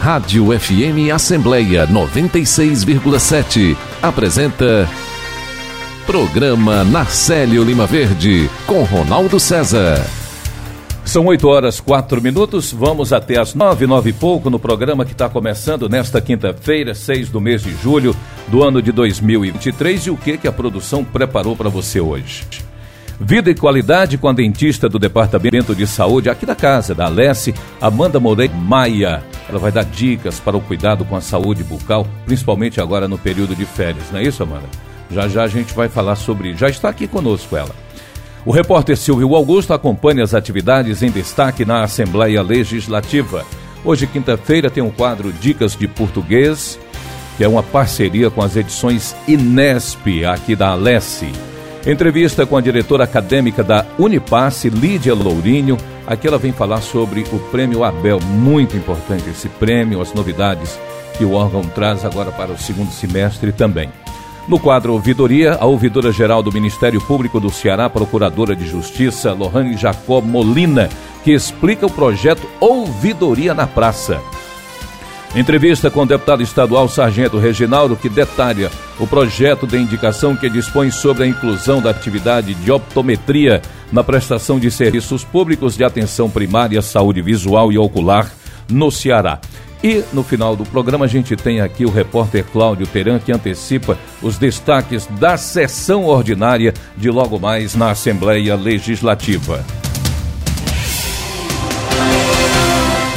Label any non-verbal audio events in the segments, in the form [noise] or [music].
Rádio FM Assembleia 96,7 apresenta Programa Narcélio Lima Verde com Ronaldo César. São 8 horas 4 minutos, vamos até as 9, 9 e pouco no programa que está começando nesta quinta-feira, 6 do mês de julho do ano de 2023 e o que, que a produção preparou para você hoje. Vida e qualidade com a dentista do Departamento de Saúde aqui da casa, da Alesse, Amanda Moreira Maia. Ela vai dar dicas para o cuidado com a saúde bucal, principalmente agora no período de férias, não é isso, Amanda? Já já a gente vai falar sobre. Já está aqui conosco ela. O repórter Silvio Augusto acompanha as atividades em destaque na Assembleia Legislativa. Hoje, quinta-feira, tem um quadro Dicas de Português, que é uma parceria com as edições Inesp, aqui da Alesse. Entrevista com a diretora acadêmica da Unipasse, Lídia Lourinho. Aqui ela vem falar sobre o Prêmio Abel, muito importante esse prêmio, as novidades que o órgão traz agora para o segundo semestre também. No quadro Ouvidoria, a ouvidora geral do Ministério Público do Ceará, procuradora de Justiça, Lohane Jacob Molina, que explica o projeto Ouvidoria na Praça. Entrevista com o deputado estadual Sargento Reginaldo, que detalha o projeto de indicação que dispõe sobre a inclusão da atividade de optometria na prestação de serviços públicos de atenção primária, saúde visual e ocular no Ceará. E no final do programa a gente tem aqui o repórter Cláudio Teran que antecipa os destaques da sessão ordinária de logo mais na Assembleia Legislativa.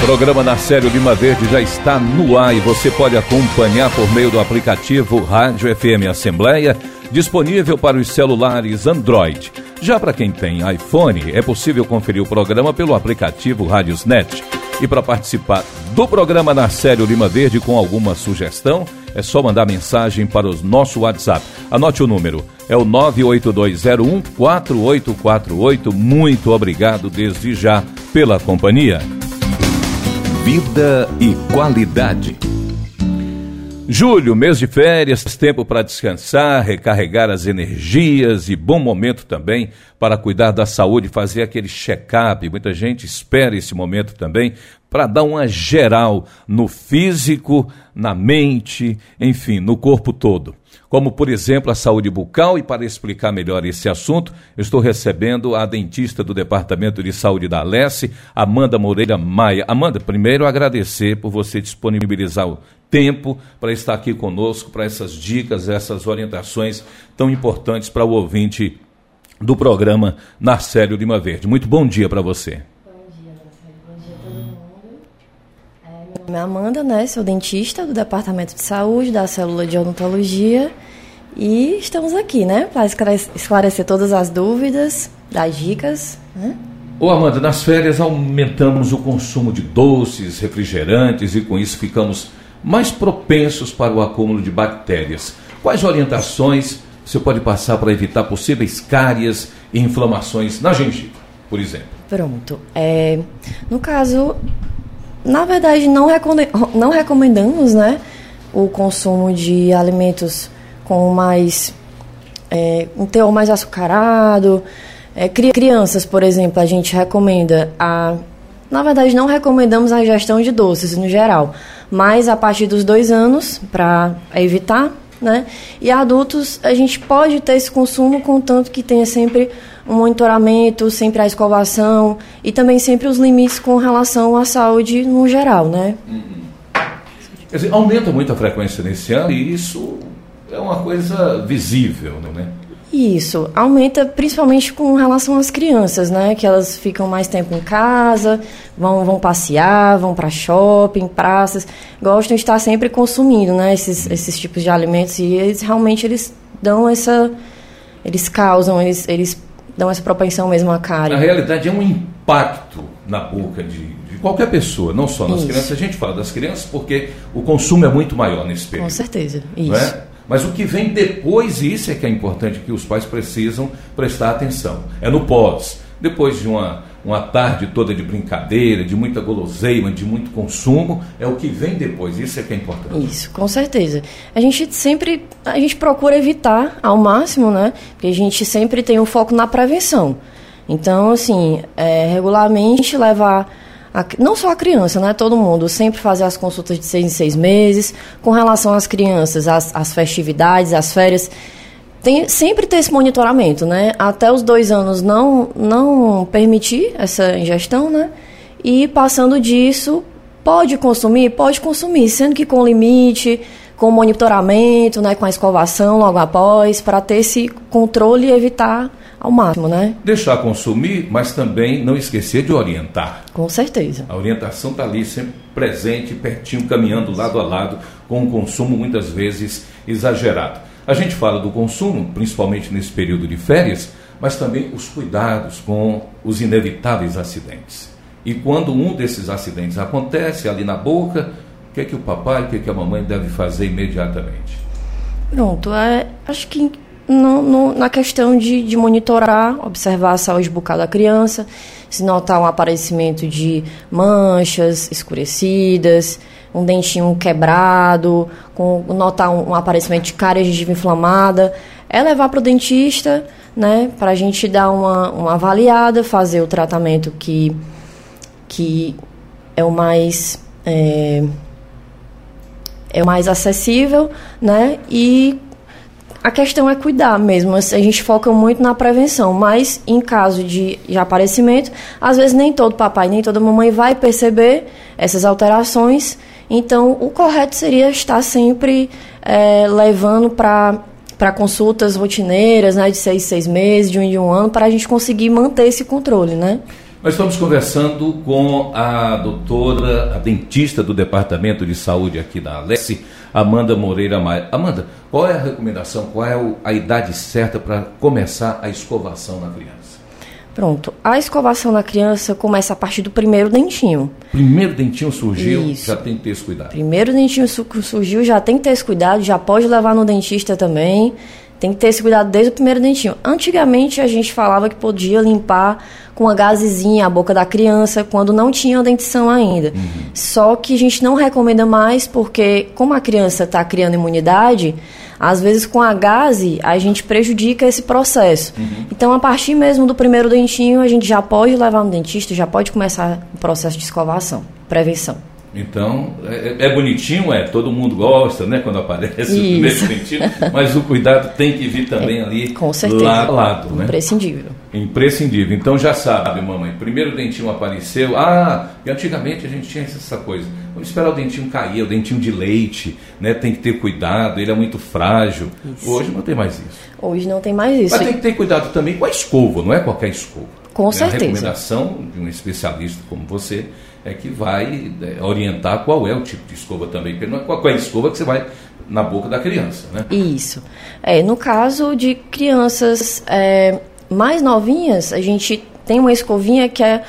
Programa Narcélio Lima Verde já está no ar e você pode acompanhar por meio do aplicativo Rádio FM Assembleia, disponível para os celulares Android. Já para quem tem iPhone, é possível conferir o programa pelo aplicativo Rádiosnet. E para participar do programa Narcélio Lima Verde com alguma sugestão, é só mandar mensagem para o nosso WhatsApp. Anote o número, é o 98201 4848. Muito obrigado desde já pela companhia. Vida e qualidade. Julho, mês de férias, tempo para descansar, recarregar as energias e bom momento também para cuidar da saúde, fazer aquele check-up. Muita gente espera esse momento também para dar uma geral no físico, na mente, enfim, no corpo todo como por exemplo a saúde bucal, e para explicar melhor esse assunto, estou recebendo a dentista do Departamento de Saúde da Alesse, Amanda Moreira Maia. Amanda, primeiro agradecer por você disponibilizar o tempo para estar aqui conosco, para essas dicas, essas orientações tão importantes para o ouvinte do programa Narcélio Lima Verde. Muito bom dia para você. Meu nome é Amanda, né? Sou dentista do Departamento de Saúde, da Célula de Odontologia. E estamos aqui, né? Para esclarecer todas as dúvidas, dar dicas, né? Ô Amanda, nas férias aumentamos o consumo de doces, refrigerantes e com isso ficamos mais propensos para o acúmulo de bactérias. Quais orientações você pode passar para evitar possíveis cárias e inflamações na gengiva, por exemplo? Pronto. É, no caso, na verdade, não recomendamos né, o consumo de alimentos com mais. É, um teor mais açucarado. É, crianças, por exemplo, a gente recomenda a. Na verdade, não recomendamos a ingestão de doces no geral, mas a partir dos dois anos, para evitar, né? E adultos, a gente pode ter esse consumo, contanto que tenha sempre um monitoramento, sempre a escovação e também sempre os limites com relação à saúde no geral, né? Uhum. Quer dizer, aumenta muito a frequência nesse ano e isso é uma coisa visível, não é? Isso, aumenta principalmente com relação às crianças, né? Que elas ficam mais tempo em casa, vão, vão passear, vão para shopping, praças, gostam de estar sempre consumindo, né? Esses, esses tipos de alimentos e eles realmente eles dão essa, eles causam, eles, eles dão essa propensão mesmo à cárie. Na realidade, é um impacto na boca de, de qualquer pessoa, não só nas isso. crianças. A gente fala das crianças porque o consumo é muito maior nesse período. Com certeza, isso. É? Mas o que vem depois, isso é que é importante, que os pais precisam prestar atenção. É no pós. Depois de uma uma tarde toda de brincadeira, de muita guloseima, de muito consumo, é o que vem depois. Isso é que é importante. Isso, com certeza. A gente sempre a gente procura evitar ao máximo, né? Porque a gente sempre tem um foco na prevenção. Então, assim, é, regularmente levar a, não só a criança, né? Todo mundo sempre fazer as consultas de seis em seis meses. Com relação às crianças, as, as festividades, as férias, tem sempre ter esse monitoramento, né? Até os dois anos não não permitir essa ingestão, né? E passando disso, pode consumir, pode consumir, sendo que com limite, com monitoramento, né? Com a escovação logo após, para ter esse controle e evitar ao máximo, né? Deixar consumir, mas também não esquecer de orientar. Com certeza. A orientação está ali sempre presente, pertinho, caminhando lado a lado, com um consumo muitas vezes exagerado. A gente fala do consumo, principalmente nesse período de férias, mas também os cuidados com os inevitáveis acidentes. E quando um desses acidentes acontece ali na boca, o que é que o papai, o que é que a mamãe deve fazer imediatamente? Pronto, é, acho que no, no, na questão de, de, monitorar, observar a saúde bucal da criança, se notar um aparecimento de manchas escurecidas, um dentinho quebrado, com, notar um, um aparecimento de cárie gengiva inflamada, é levar para o dentista, né, para a gente dar uma, uma avaliada, fazer o tratamento que, que é o mais é, é mais acessível, né, e a questão é cuidar mesmo. A gente foca muito na prevenção, mas em caso de, de aparecimento, às vezes nem todo papai, nem toda mamãe vai perceber essas alterações. Então, o correto seria estar sempre é, levando para para consultas rotineiras, né, de seis, seis meses, de um em um ano, para a gente conseguir manter esse controle, né? Nós estamos conversando com a doutora, a dentista do Departamento de Saúde aqui da Alessi, Amanda Moreira Maia. Amanda, qual é a recomendação, qual é a idade certa para começar a escovação na criança? Pronto, a escovação na criança começa a partir do primeiro dentinho. Primeiro dentinho surgiu, Isso. já tem que ter esse cuidado. Primeiro dentinho surgiu, já tem que ter esse cuidado, já pode levar no dentista também. Tem que ter esse cuidado desde o primeiro dentinho. Antigamente a gente falava que podia limpar com a gazezinha a boca da criança quando não tinha dentição ainda. Uhum. Só que a gente não recomenda mais porque, como a criança está criando imunidade, às vezes com a gase a gente prejudica esse processo. Uhum. Então, a partir mesmo do primeiro dentinho, a gente já pode levar no dentista, já pode começar o processo de escovação, prevenção. Então, é, é, bonitinho, é, todo mundo gosta, né, quando aparece [laughs] o primeiro dentinho, mas o cuidado tem que vir também é, ali com certeza. lado a lado, né? Imprescindível. Imprescindível. Então já sabe, mamãe, primeiro dentinho apareceu, ah, e antigamente a gente tinha essa coisa, vamos esperar o dentinho cair, o dentinho de leite, né, tem que ter cuidado, ele é muito frágil. Isso. Hoje não tem mais isso. Hoje não tem mais isso. Mas tem que ter cuidado também com a escova, não é qualquer escova. Com né? certeza. A recomendação de um especialista como você é que vai é, orientar qual é o tipo de escova também, porque não é qualquer escova que você vai na boca da criança, né? Isso. É, no caso de crianças é, mais novinhas, a gente tem uma escovinha que é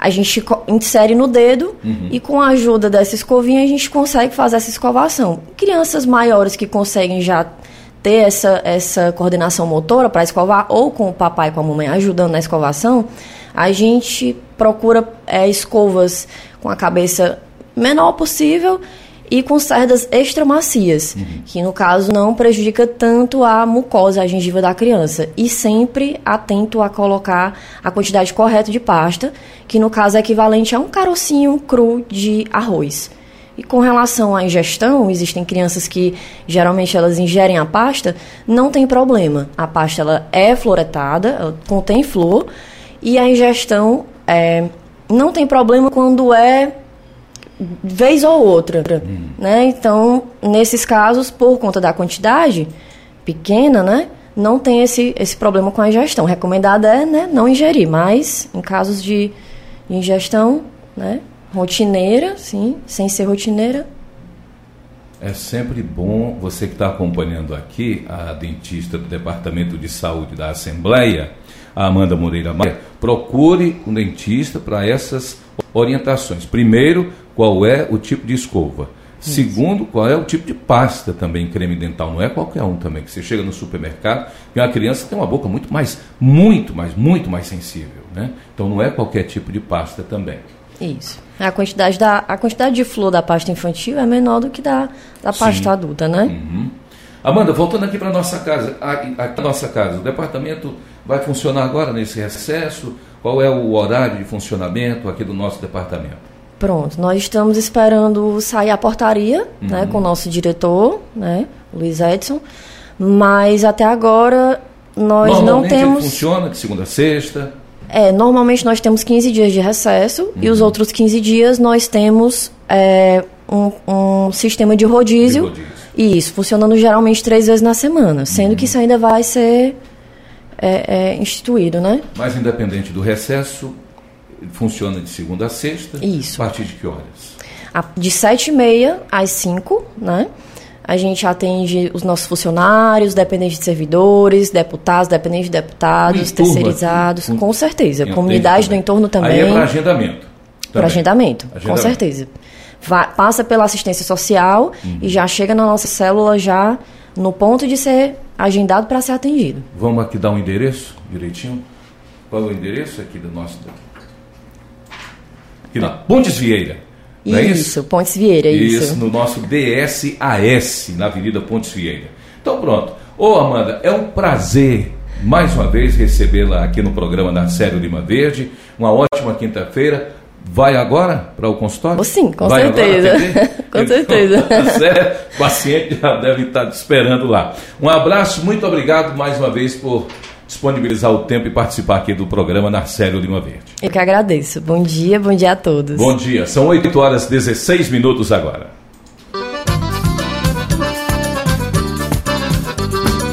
a gente insere no dedo uhum. e com a ajuda dessa escovinha a gente consegue fazer essa escovação. Crianças maiores que conseguem já ter essa, essa coordenação motora para escovar ou com o papai e com a mamãe ajudando na escovação, a gente procura é, escovas com a cabeça menor possível e com cerdas extra macias, uhum. que no caso não prejudica tanto a mucosa, a gengiva da criança. E sempre atento a colocar a quantidade correta de pasta, que no caso é equivalente a um carocinho cru de arroz. E com relação à ingestão, existem crianças que geralmente elas ingerem a pasta, não tem problema. A pasta ela é fluoretada, ela contém flúor, e a ingestão é, não tem problema quando é vez ou outra, hum. né? Então, nesses casos, por conta da quantidade pequena, né, não tem esse, esse problema com a ingestão. Recomendado é, né, não ingerir, mas em casos de ingestão, né, rotineira, sim, sem ser rotineira, é sempre bom você que está acompanhando aqui a dentista do Departamento de Saúde da Assembleia a Amanda Moreira Maia, procure um dentista para essas orientações. Primeiro, qual é o tipo de escova. Isso. Segundo, qual é o tipo de pasta também, creme dental. Não é qualquer um também, que você chega no supermercado e a criança tem uma boca muito mais, muito mais, muito mais sensível. Né? Então não é qualquer tipo de pasta também. Isso. A quantidade, da, a quantidade de flor da pasta infantil é menor do que da, da pasta Sim. adulta, né? Uhum. Amanda, voltando aqui para a nossa casa, a, nossa casa, o departamento vai funcionar agora nesse recesso Qual é o horário de funcionamento aqui do nosso departamento? Pronto, nós estamos esperando sair a portaria, uhum. né, com o nosso diretor, né, Luiz Edson, mas até agora nós não temos... funciona de segunda a sexta? É, normalmente nós temos 15 dias de recesso uhum. e os uhum. outros 15 dias nós temos é, um, um, sistema de rodízio. de rodízio. Isso, funcionando geralmente três vezes na semana, sendo uhum. que isso ainda vai ser é, é, instituído, né? Mas independente do recesso, funciona de segunda a sexta. Isso. A partir de que horas? De sete e meia às cinco, né? A gente atende os nossos funcionários, dependentes de servidores, deputados, dependentes de deputados, terceirizados, com, com certeza. Comunidade do entorno também. Aí é para agendamento. Para agendamento, agendamento, com certeza. Vai, passa pela assistência social uhum. e já chega na nossa célula já no ponto de ser agendado para ser atendido. Vamos aqui dar um endereço direitinho? Qual é o endereço aqui do nosso aqui na Pontes Vieira. É isso, isso? Pontes Vieira, isso. Isso, no nosso DSAS, na Avenida Pontes Vieira. Então pronto. Ô Amanda, é um prazer mais uma vez recebê-la aqui no programa da Série Lima Verde. Uma ótima quinta-feira. Vai agora para o consultório? Sim, com Vai certeza. [laughs] com então, certeza. Certo? O paciente já deve estar te esperando lá. Um abraço, muito obrigado mais uma vez por disponibilizar o tempo e participar aqui do programa Narcélio Lima Verde. Eu que agradeço. Bom dia, bom dia a todos. Bom dia. São 8 horas e 16 minutos agora.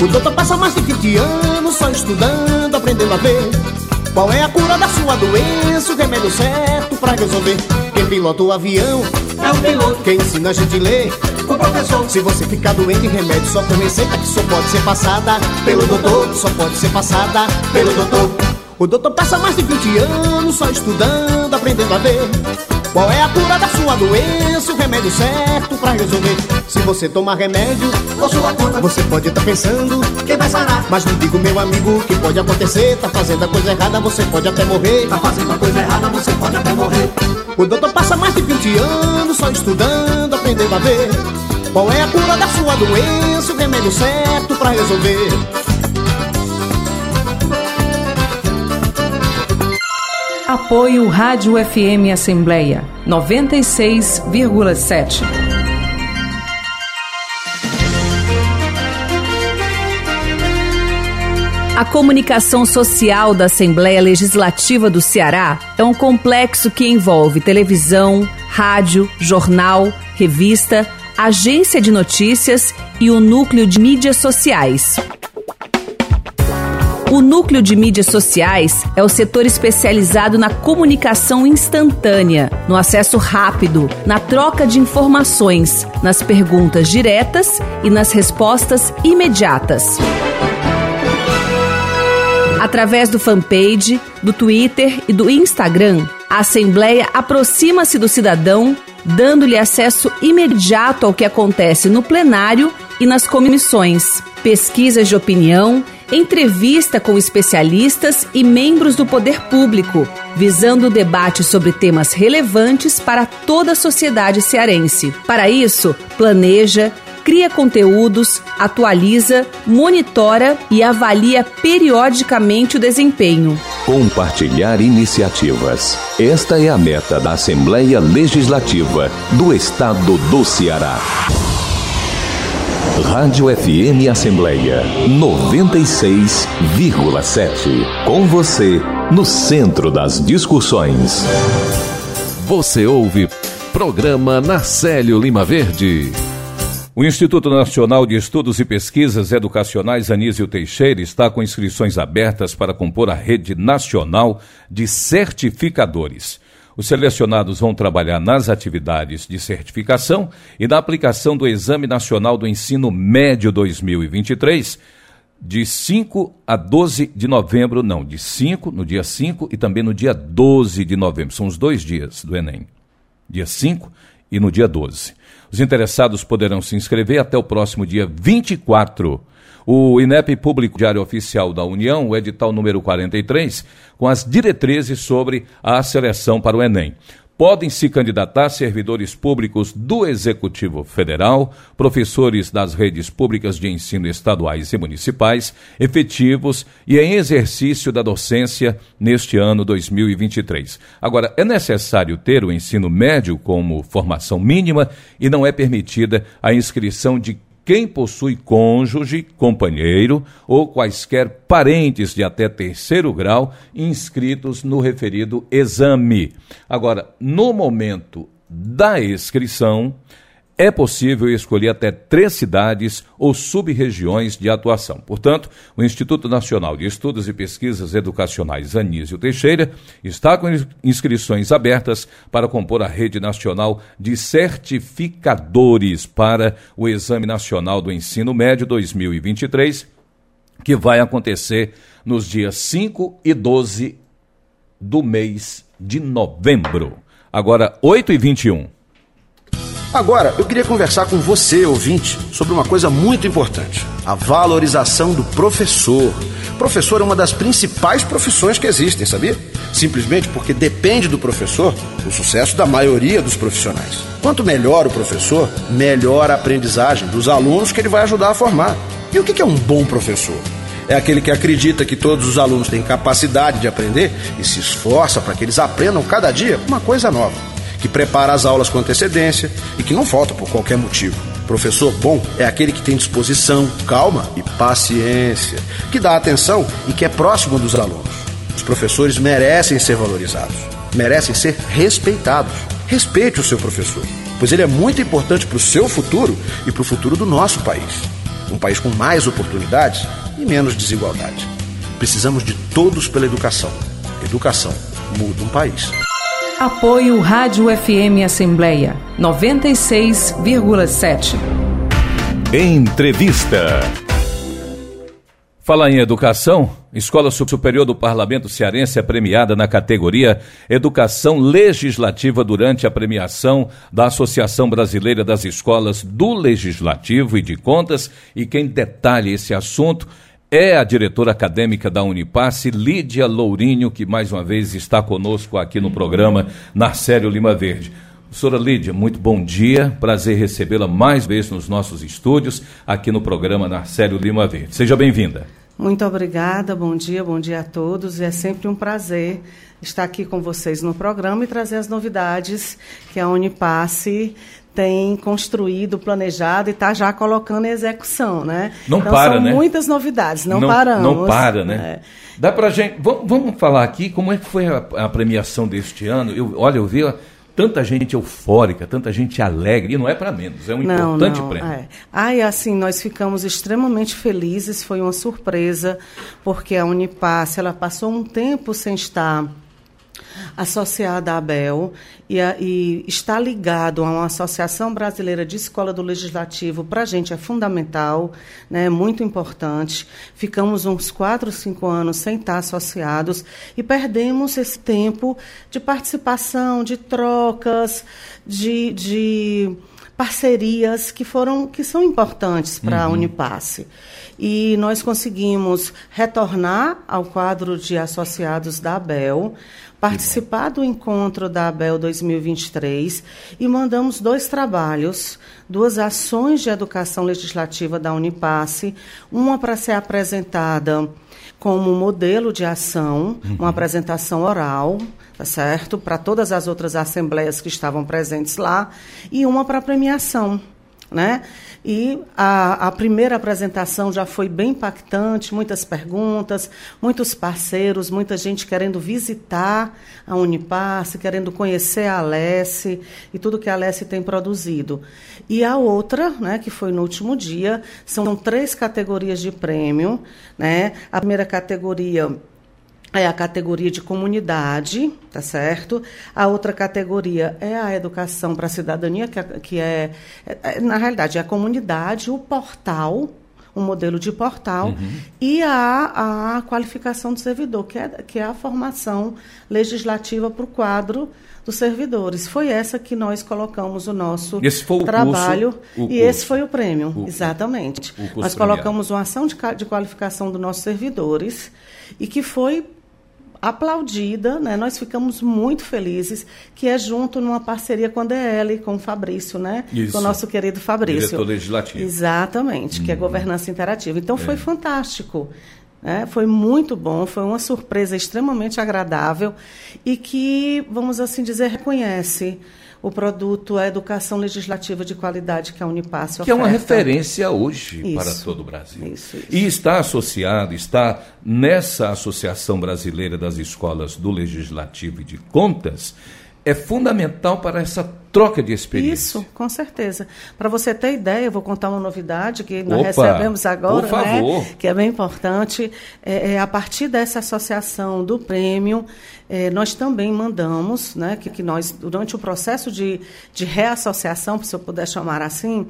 O doutor passa mais de 20 anos só estudando, aprendendo a ver qual é a cura da sua doença, o remédio certo pra resolver. Quem pilota o avião é o piloto, quem ensina a gente a ler o professor. Se você ficar doente, remédio só com receita que só pode ser passada pelo doutor, só pode ser passada pelo doutor. O doutor passa mais de 20 anos só estudando, aprendendo a ver qual é a cura da sua doença, o remédio certo pra resolver. Se você tomar remédio, por sua conta, você pode estar tá pensando que vai sarar. Mas não digo, meu amigo, que pode acontecer. Tá fazendo a coisa errada, você pode até morrer. Tá fazendo a coisa errada, você pode até morrer. O doutor passa mais de 20 anos só estudando, aprendendo a ver. Qual é a cura da sua doença, o remédio certo pra resolver. Apoio Rádio FM Assembleia 96,7. A comunicação social da Assembleia Legislativa do Ceará é um complexo que envolve televisão, rádio, jornal, revista, agência de notícias e o núcleo de mídias sociais. O núcleo de mídias sociais é o setor especializado na comunicação instantânea, no acesso rápido, na troca de informações, nas perguntas diretas e nas respostas imediatas. Através do fanpage, do Twitter e do Instagram, a Assembleia aproxima-se do cidadão, dando-lhe acesso imediato ao que acontece no plenário e nas comissões, pesquisas de opinião entrevista com especialistas e membros do poder público, visando o debate sobre temas relevantes para toda a sociedade cearense. Para isso, planeja, cria conteúdos, atualiza, monitora e avalia periodicamente o desempenho. Compartilhar iniciativas. Esta é a meta da Assembleia Legislativa do Estado do Ceará. Rádio FM Assembleia 96,7. Com você, no centro das discussões. Você ouve programa Narcélio Lima Verde. O Instituto Nacional de Estudos e Pesquisas Educacionais Anísio Teixeira está com inscrições abertas para compor a rede nacional de certificadores. Os selecionados vão trabalhar nas atividades de certificação e na aplicação do Exame Nacional do Ensino Médio 2023, de 5 a 12 de novembro, não, de 5, no dia 5 e também no dia 12 de novembro. São os dois dias do Enem. Dia 5 e no dia 12. Os interessados poderão se inscrever até o próximo dia 24 o INEP Público Diário Oficial da União, o edital número 43, com as diretrizes sobre a seleção para o Enem. podem se candidatar servidores públicos do Executivo Federal, professores das redes públicas de ensino estaduais e municipais, efetivos e em exercício da docência neste ano 2023. Agora, é necessário ter o ensino médio como formação mínima e não é permitida a inscrição de quem possui cônjuge, companheiro ou quaisquer parentes de até terceiro grau inscritos no referido exame. Agora, no momento da inscrição, é possível escolher até três cidades ou sub-regiões de atuação. Portanto, o Instituto Nacional de Estudos e Pesquisas Educacionais Anísio Teixeira está com inscrições abertas para compor a rede nacional de certificadores para o Exame Nacional do Ensino Médio 2023, que vai acontecer nos dias 5 e 12 do mês de novembro. Agora, 8 e 21. Agora, eu queria conversar com você, ouvinte, sobre uma coisa muito importante: a valorização do professor. Professor é uma das principais profissões que existem, sabia? Simplesmente porque depende do professor o sucesso da maioria dos profissionais. Quanto melhor o professor, melhor a aprendizagem dos alunos que ele vai ajudar a formar. E o que é um bom professor? É aquele que acredita que todos os alunos têm capacidade de aprender e se esforça para que eles aprendam cada dia uma coisa nova que prepara as aulas com antecedência e que não falta por qualquer motivo. Professor bom é aquele que tem disposição, calma e paciência, que dá atenção e que é próximo dos alunos. Os professores merecem ser valorizados, merecem ser respeitados. Respeite o seu professor, pois ele é muito importante para o seu futuro e para o futuro do nosso país. Um país com mais oportunidades e menos desigualdade. Precisamos de todos pela educação. Educação muda um país. Apoio Rádio FM Assembleia 96,7. Entrevista. Fala em educação. Escola Superior do Parlamento Cearense é premiada na categoria Educação Legislativa durante a premiação da Associação Brasileira das Escolas do Legislativo e de Contas. E quem detalha esse assunto é a diretora acadêmica da Unipasse, Lídia Lourinho, que mais uma vez está conosco aqui no programa Narcélio Lima Verde. Professora Lídia, muito bom dia. Prazer recebê-la mais vezes nos nossos estúdios, aqui no programa Narcélio Lima Verde. Seja bem-vinda. Muito obrigada, bom dia, bom dia a todos. É sempre um prazer estar aqui com vocês no programa e trazer as novidades que a Unipasse tem construído, planejado e está já colocando em execução, né? Não então, para, são né? muitas novidades, não, não paramos. Não para, né? É. Dá pra gente... Vamos, vamos falar aqui como é que foi a, a premiação deste ano. Eu, olha, eu vi tanta gente eufórica, tanta gente alegre, e não é para menos, é um não, importante não, prêmio. É. Ai, assim, nós ficamos extremamente felizes, foi uma surpresa, porque a Unipass, ela passou um tempo sem estar associada à ABEL e, a, e está ligado a uma Associação Brasileira de Escola do Legislativo, para a gente é fundamental, né, muito importante. Ficamos uns quatro, cinco anos sem estar associados e perdemos esse tempo de participação, de trocas, de, de parcerias que foram que são importantes para a uhum. Unipasse. E nós conseguimos retornar ao quadro de associados da ABEL, participar do encontro da ABEL 2023 e mandamos dois trabalhos, duas ações de educação legislativa da Unipasse, uma para ser apresentada como modelo de ação, uhum. uma apresentação oral, tá certo? Para todas as outras assembleias que estavam presentes lá, e uma para premiação, né? E a, a, primeira apresentação já foi bem impactante, muitas perguntas, muitos parceiros, muita gente querendo visitar a Unipasse, querendo conhecer a Alesse e tudo que a Alesse tem produzido. E a outra, né, que foi no último dia, são três categorias de prêmio. Né? A primeira categoria é a categoria de comunidade, tá certo? A outra categoria é a educação para a cidadania, que é, que é, é, na realidade, é a comunidade, o portal, um modelo de portal, uhum. e a, a qualificação do servidor, que é, que é a formação legislativa para o quadro dos servidores. Foi essa que nós colocamos o nosso o trabalho curso, e esse foi o prêmio, o, exatamente. nós colocamos uma ação de, de qualificação dos nossos servidores e que foi aplaudida, né? Nós ficamos muito felizes, que é junto numa parceria com a DL, com o Fabrício, né? Isso. Com o nosso querido Fabrício. Diretor legislativo. Exatamente, que é governança interativa. Então foi fantástico. né? foi muito bom, foi uma surpresa extremamente agradável e que, vamos assim dizer, reconhece o produto, a educação legislativa de qualidade que a Unipaz Que é uma oferta. referência hoje Isso. para todo o Brasil. Isso, isso. E está associado, está nessa Associação Brasileira das Escolas do Legislativo e de Contas, é fundamental para essa troca de experiência. Isso, com certeza. Para você ter ideia, eu vou contar uma novidade que nós Opa, recebemos agora, né, que é bem importante. É, é, a partir dessa associação do prêmio, é, nós também mandamos, né, que, que nós, durante o processo de, de reassociação, se eu puder chamar assim,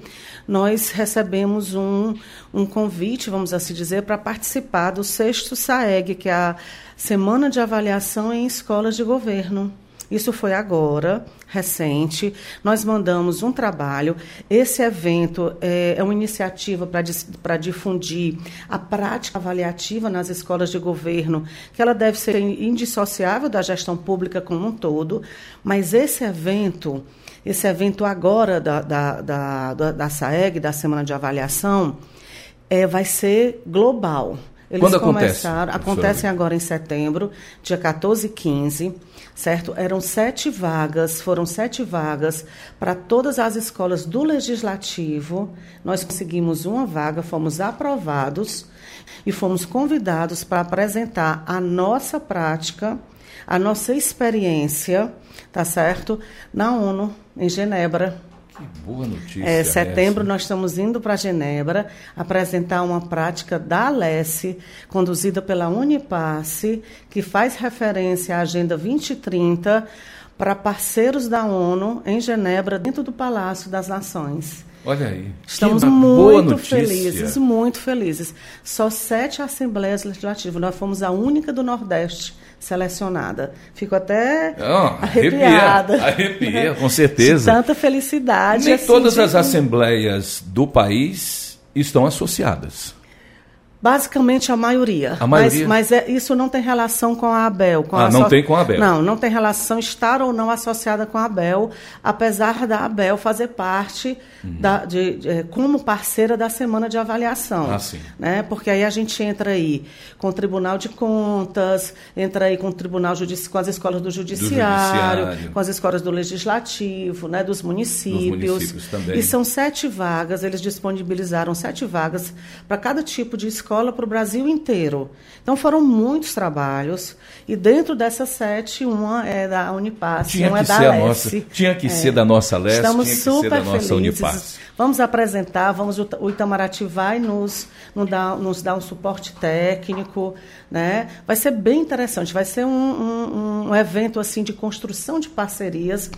nós recebemos um, um convite, vamos assim dizer, para participar do sexto SAEG, que é a Semana de Avaliação em Escolas de Governo. Isso foi agora, recente. Nós mandamos um trabalho. Esse evento é, é uma iniciativa para difundir a prática avaliativa nas escolas de governo, que ela deve ser indissociável da gestão pública como um todo. Mas esse evento, esse evento agora da, da, da, da, da SAEG, da Semana de Avaliação, é, vai ser global. Eles Quando acontece, acontecem agora em setembro, dia 14 e 15, certo? Eram sete vagas, foram sete vagas para todas as escolas do Legislativo. Nós conseguimos uma vaga, fomos aprovados e fomos convidados para apresentar a nossa prática, a nossa experiência, tá certo? Na ONU, em Genebra, Que boa notícia. é, setembro essa. nós estamos indo para Genebra apresentar uma prática da Alesse, conduzida pela Unipasse, que faz referência à Agenda 2030 para parceiros da ONU em Genebra, dentro do Palácio das Nações. Olha aí. Estamos muito felizes, muito felizes. Só sete assembleias legislativas. Nós fomos a única do Nordeste selecionada. Fico até Ah, arrepiada. arrepia, arrepia, com certeza. [laughs] De tanta felicidade. Nem assim, todas de- as assembleias do país estão associadas. Basicamente a maioria. A maioria? Mas, mas é- isso não tem relação com a ABEL. Com Ah, a não asso- tem com a ABEL. Não, não tem relação estar ou não associada com a ABEL, apesar da ABEL fazer parte da, de, de- como parceira da semana de avaliação. Uhum. Ah, sim. Né? Porque aí a gente entra aí com o Tribunal de Contas, entra aí com o Tribunal Judici com as escolas do Judiciário, Judiciário. com as escolas do Legislativo, né? dos municípios. municípios também. E são sete vagas, eles disponibilizaram sete vagas para cada tipo de escola para o Brasil inteiro. Então foram muitos trabalhos, e dentro dessas sete, uma é da Unipass, Tinha uma que é da Leste. nossa, tinha que ser da nossa Leste, Estamos tinha que super ser da nossa felizes. Unipass. Vamos apresentar, vamos, o o Itamaraty vai nos, nos, dar, nos dar um suporte técnico, né? Vai ser bem interessante, vai ser um, um, um evento assim de construção de parcerias.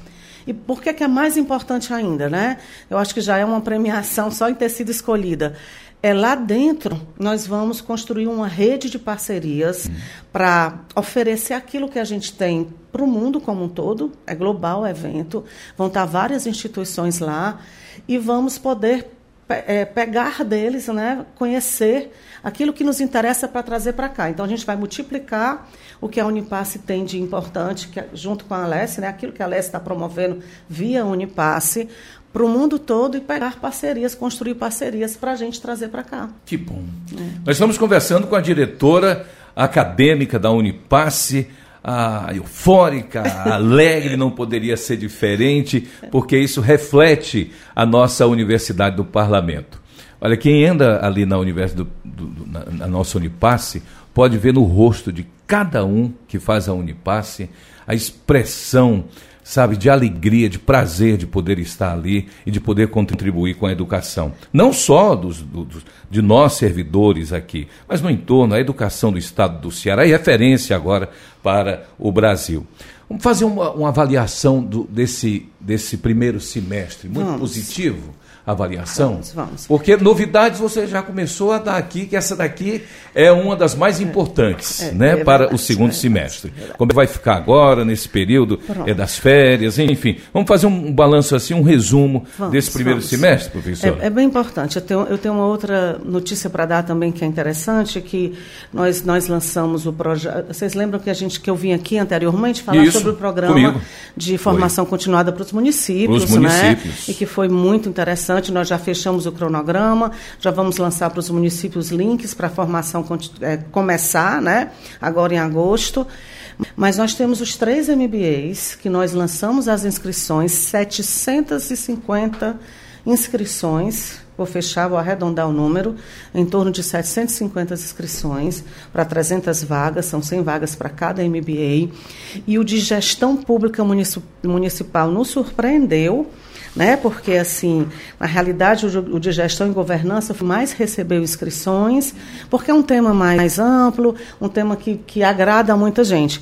E por que, que é mais importante ainda, né? Eu acho que já é uma premiação [laughs] só em ter sido escolhida. É lá dentro nós vamos construir uma rede de parcerias para oferecer aquilo que a gente tem para o mundo como um todo. É global o evento, vão estar várias instituições lá e vamos poder eh, pegar deles, né, conhecer aquilo que nos interessa para trazer para cá. Então a gente vai multiplicar o que a Unipasse tem de importante, que é- junto com a Alesse, né, aquilo que a Alesse está promovendo via Unipasse, para o mundo todo e pegar parcerias, construir parcerias para a gente trazer para cá. Que bom. É. Nós estamos conversando com a diretora acadêmica da Unipasse, a eufórica, a alegre, não poderia ser diferente, porque isso reflete a nossa Universidade do Parlamento. Olha, quem anda ali na, universidade do, do- na, na nossa Unipasse pode ver no rosto de cada um que faz a Unipasse a expressão sabe, de alegria, de prazer de poder estar ali e de poder contribuir com a educação. Não só dos, do- dos- de nós servidores aqui, mas no entorno, a educação do estado do Ceará e referência agora para o Brasil. Vamos fazer uma, uma avaliação do, desse, desse primeiro semestre, muito Vamos. positivo avaliação? Vamos, vamos. Porque novidades você já começou a dar aqui, que essa daqui é uma das mais importantes, É, né, é para verdade, o segundo é semestre. Como vai ficar agora, nesse período Pronto. é, das férias, enfim. Vamos fazer um balanço assim, um resumo Vamos, desse primeiro semestre, professor? É, é bem importante. Eu tenho, eu tenho uma outra notícia para dar também que é interessante, que nós, nós lançamos o projeto. Vocês lembram que a gente que eu vim aqui anteriormente falar Isso, sobre o programa comigo. de formação continuada para os municípios, Pros municípios. né? E que foi muito interessante. Nós já fechamos o cronograma, já vamos lançar para os municípios links para a formação eh, começar, né? Agora em agosto. Mas nós temos os três MBAs que nós lançamos as inscrições, 750 inscrições, vou fechar, vou arredondar o número, em torno de 750 inscrições para 300 vagas, são 100 vagas para cada MBA. E o de gestão pública munici- municipal nos surpreendeu, né? Porque assim, na realidade o de- gestão e governança mais recebeu inscrições, porque é um tema mais amplo, um tema que, que agrada a muita gente.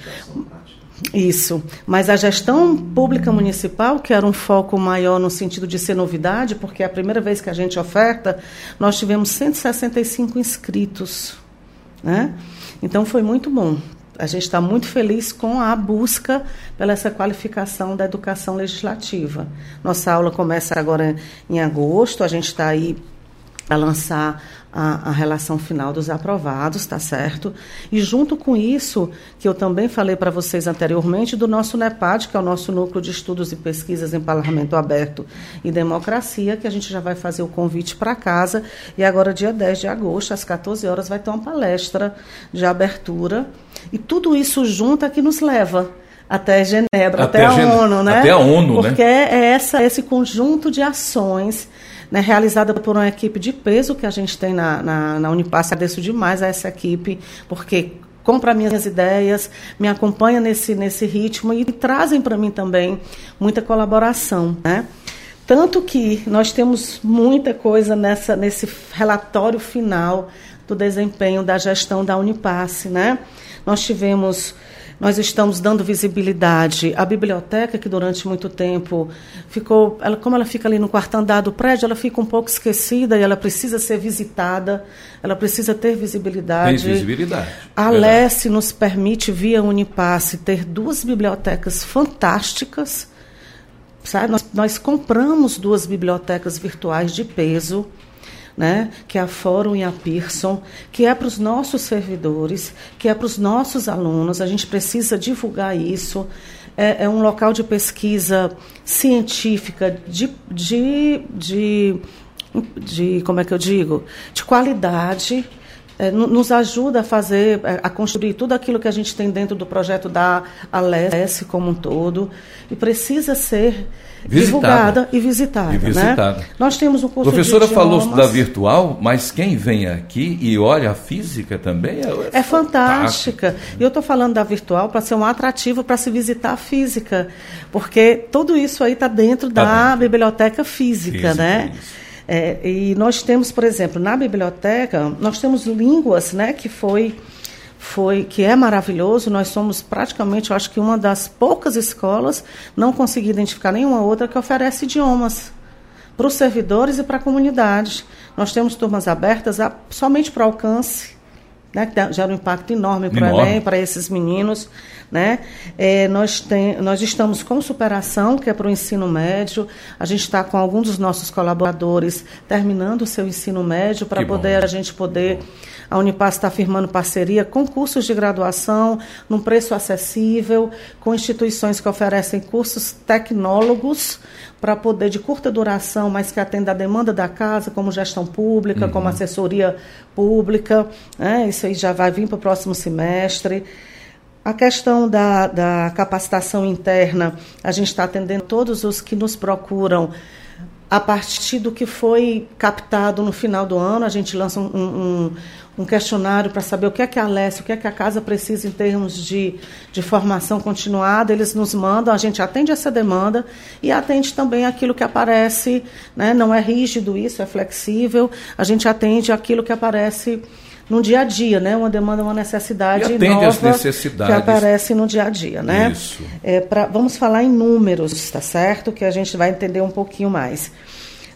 Isso. Mas a gestão pública municipal, que era um foco maior no sentido de ser novidade, porque é a primeira vez que a gente oferta, nós tivemos 165 inscritos. Né? Então foi muito bom. A gente está muito feliz com a busca pela essa qualificação da educação legislativa. Nossa aula começa agora em agosto, a gente está aí a lançar a, a relação final dos aprovados, tá certo? E junto com isso, que eu também falei para vocês anteriormente, do nosso NEPAD, que é o nosso Núcleo de Estudos e Pesquisas em Parlamento Aberto e Democracia, que a gente já vai fazer o convite para casa. E agora, dia 10 de agosto, às 14 horas, vai ter uma palestra de abertura. E tudo isso junto é que nos leva até Genebra, Até até, a ONU, né? até a ONU, né? Porque é essa, esse conjunto de ações né, realizada por uma equipe de peso que a gente tem na, na, na Unipass. Agradeço demais a essa equipe, porque compra minhas ideias, me acompanha nesse, nesse ritmo e trazem para mim também muita colaboração. Né? Tanto que nós temos muita coisa nessa, nesse relatório final do desempenho da gestão da Unipass. Né? Nós tivemos nós estamos dando visibilidade à biblioteca, que durante muito tempo ficou, ela, como ela fica ali no quarto andar do prédio, ela fica um pouco esquecida e ela precisa ser visitada, ela precisa ter visibilidade. Tem visibilidade. A. Lesse nos permite, via Unipasse, ter duas bibliotecas fantásticas. Sabe? Nós, nós compramos duas bibliotecas virtuais de peso né, que é a Fórum e a Pearson, que é para os nossos servidores, que é para os nossos alunos. A gente precisa divulgar isso. É, é um local de pesquisa científica de, de, de, de, como é que eu digo, de qualidade. É, no- nos ajuda a fazer, é, a construir tudo aquilo que a gente tem dentro do projeto da Alesse como um todo, e precisa ser Visitada. divulgada e visitada. E visitada. Né? Nós temos um curso professora de falou da virtual, mas quem vem aqui e olha a física também é, É fantástica. E eu estou falando da virtual para ser um atrativo para se visitar a física, porque tudo isso aí está dentro Tá da dentro. biblioteca física, Física, né? isso. É, e nós temos, por exemplo, na biblioteca, nós temos línguas, né, que foi foi que é maravilhoso. Nós somos praticamente, eu acho que uma das poucas escolas, não consegui identificar nenhuma outra que oferece idiomas para os servidores e para a comunidade. Nós temos turmas abertas a- somente para alcance, né, que gera um impacto enorme para. Enem, para esses meninos. Né? É, nós, tem, nós estamos com superação, que é para o ensino médio. A gente está com alguns dos nossos colaboradores terminando o seu ensino médio para bom. poder a gente poder. A Unipass está firmando parceria com cursos de graduação, num preço acessível, com instituições que oferecem cursos tecnólogos para poder de curta duração, mas que atenda a demanda da casa, como gestão pública, como assessoria pública. né? Isso aí já vai vir para o próximo semestre. A questão da, da capacitação interna, a gente está atendendo todos os que nos procuram a partir do que foi captado no final do ano. A gente lança um, um, um questionário para saber o que é que a Alessia, o que é que a casa precisa em termos de, de formação continuada. Eles nos mandam, a gente atende essa demanda e atende também aquilo que aparece, né? não é rígido isso, é flexível. A gente atende aquilo que aparece no dia a dia, né? Uma demanda, uma necessidade e atende nova as necessidades. que aparece no dia a dia, né? Isso. É, pra, vamos falar em números, tá certo? Que a gente vai entender um pouquinho mais.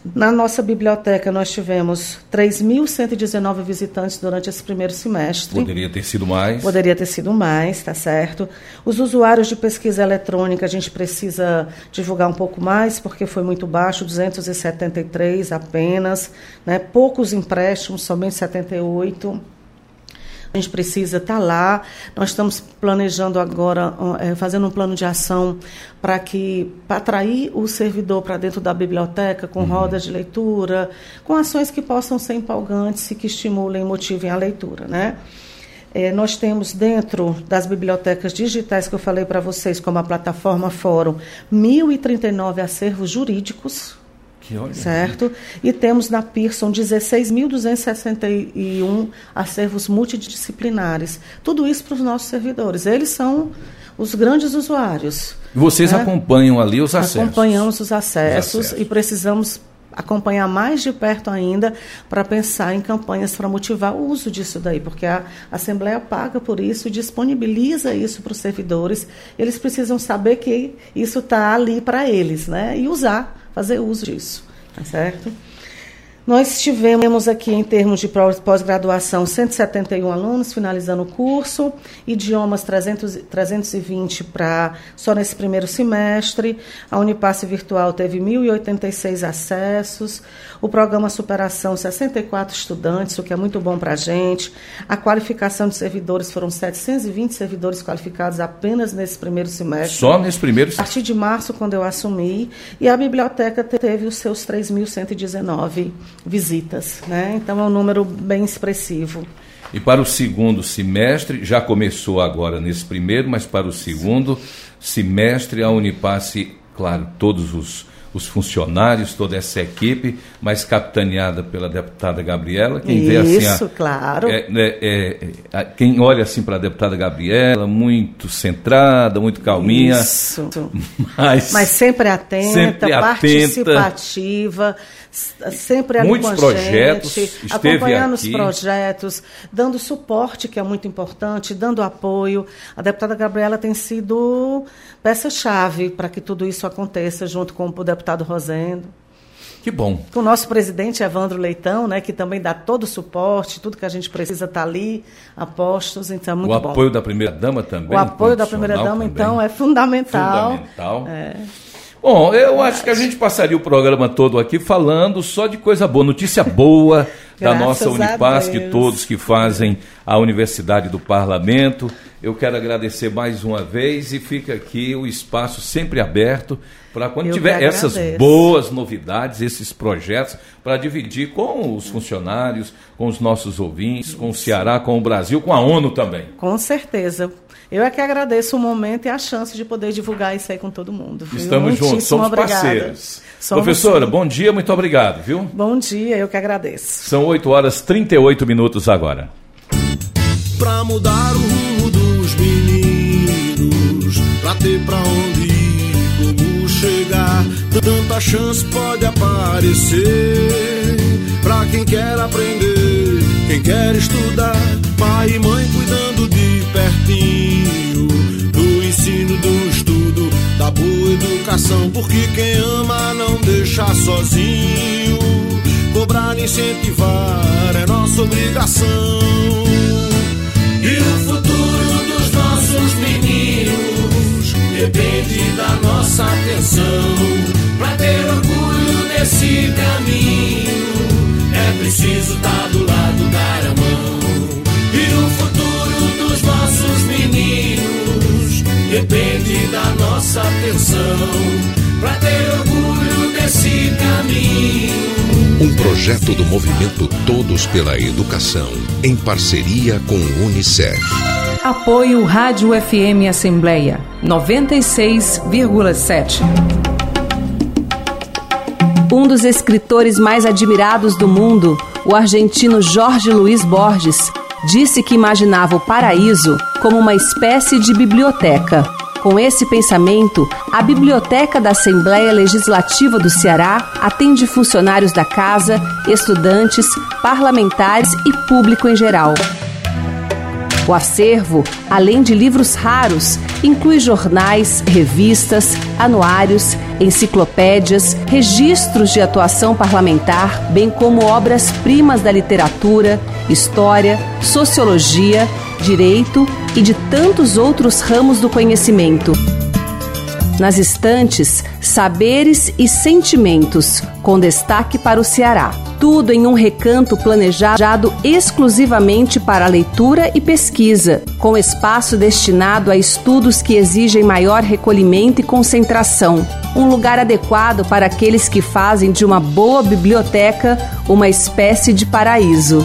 Na nossa biblioteca, nós tivemos 3.119 visitantes durante esse primeiro semestre. Poderia ter sido mais. Poderia ter sido mais, tá certo. Os usuários de pesquisa eletrônica, a gente precisa divulgar um pouco mais, porque foi muito baixo 273 apenas. Né? Poucos empréstimos, somente 78 a gente precisa estar tá lá. Nós estamos planejando agora, é, fazendo um plano de ação para que para atrair o servidor para dentro da biblioteca com uhum. rodas de leitura, com ações que possam ser empolgantes e que estimulem e motivem a leitura, né? É, nós temos dentro das bibliotecas digitais que eu falei para vocês, como a plataforma Fórum, 1.039 acervos jurídicos certo? E temos na Pearson 16.261 acervos multidisciplinares. Tudo isso para os nossos servidores. Eles são os grandes usuários. Vocês né? acompanham ali os acessos? Acompanhamos os acessos, os acessos. e precisamos acompanhar mais de perto ainda para pensar em campanhas para motivar o uso disso daí, porque a Assembleia paga por isso, disponibiliza isso para os servidores, eles precisam saber que isso está ali para eles, né? E usar fazer uso disso, tá certo? Nós tivemos aqui, em termos de pós-graduação, 171 alunos finalizando o curso, idiomas 300, 320 para só nesse primeiro semestre. A Unipasse Virtual teve 1.086 acessos. O programa Superação, 64 estudantes, o que é muito bom para a gente. A qualificação de servidores foram 720 servidores qualificados apenas nesse primeiro semestre. Só nesse primeiro semestre? A partir de março, quando eu assumi. E a biblioteca teve os seus 3.119 visitas. Né? Então é um número bem expressivo. E para o segundo semestre, já começou agora nesse primeiro, mas para o segundo semestre, a Unipasse, claro, todos os os funcionários, toda essa equipe, mas capitaneada pela deputada Gabriela. Quem Isso, vê assim, a, claro. É, é, é, é quem olha assim para a deputada Gabriela, muito centrada, muito calminha. Isso. Mas, mas sempre atenta, sempre participativa. Atenta sempre ali Muitos a projetos, gente, acompanhando aqui. os projetos, dando suporte, que é muito importante, dando apoio. A deputada Gabriela tem sido peça-chave para que tudo isso aconteça, junto com o deputado Rosendo. Que bom. Com o nosso presidente Evandro Leitão, né, que também dá todo o suporte, tudo que a gente precisa está ali, apostos, então é muito bom. O apoio da primeira-dama também? O apoio da primeira-dama, então, é fundamental. Fundamental. É. Bom, eu acho que a gente passaria o programa todo aqui falando só de coisa boa, notícia boa da nossa Unipaz, que todos que fazem a Universidade do Parlamento. Eu quero agradecer mais uma vez e fica aqui o espaço sempre aberto para quando eu tiver essas boas novidades, esses projetos, para dividir com os funcionários, com os nossos ouvintes, com o Ceará, com o Brasil, com a ONU também. Com certeza. Eu é que agradeço o momento e a chance de poder divulgar isso aí com todo mundo. Viu? Estamos juntos, somos obrigada. parceiros. Somos Professora, sim. bom dia, muito obrigado, viu? Bom dia, eu que agradeço. São 8 horas 38 minutos agora. Pra mudar o rumo dos meninos, pra ter pra onde ir, como chegar, tanta chance pode aparecer. Pra quem quer aprender, quem quer estudar, pai e mãe cuidando de pertinho do ensino, do estudo, da boa educação. Porque quem ama não deixa sozinho. Cobrar incentivar é nossa obrigação. E o futuro dos nossos meninos depende da nossa atenção. Pra ter orgulho desse caminho, é preciso estar tá do lado, dar a mão. E o futuro dos nossos meninos depende da nossa atenção. Pra ter orgulho desse caminho. Um projeto do movimento Todos pela Educação, em parceria com o Unicef. Apoio Rádio FM Assembleia 96,7. Um dos escritores mais admirados do mundo, o argentino Jorge Luiz Borges, disse que imaginava o paraíso como uma espécie de biblioteca. Com esse pensamento, a Biblioteca da Assembleia Legislativa do Ceará atende funcionários da casa, estudantes, parlamentares e público em geral. O acervo, além de livros raros, inclui jornais, revistas, anuários, enciclopédias, registros de atuação parlamentar, bem como obras-primas da literatura, história, sociologia, direito e de tantos outros ramos do conhecimento. Nas estantes, saberes e sentimentos, com destaque para o Ceará. Tudo em um recanto planejado exclusivamente para leitura e pesquisa, com espaço destinado a estudos que exigem maior recolhimento e concentração. Um lugar adequado para aqueles que fazem de uma boa biblioteca uma espécie de paraíso.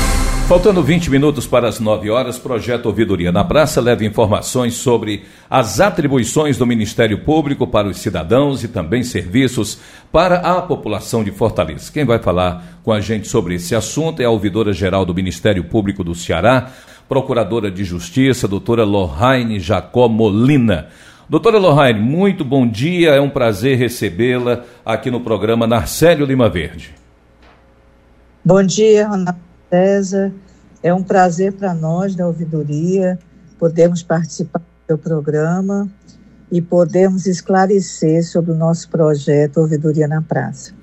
Faltando 20 minutos para as 9 horas, projeto Ouvidoria na Praça leva informações sobre as atribuições do Ministério Público para os cidadãos e também serviços para a população de Fortaleza. Quem vai falar com a gente sobre esse assunto é a ouvidora geral do Ministério Público do Ceará, procuradora de Justiça, doutora Lohane Jacó Molina. Doutora Lohane, muito bom dia, é um prazer recebê-la aqui no programa Narcélio Lima Verde. Bom dia, Ana César. É um prazer para nós da ouvidoria podermos participar do seu programa e podermos esclarecer sobre o nosso projeto Ouvidoria na Praça.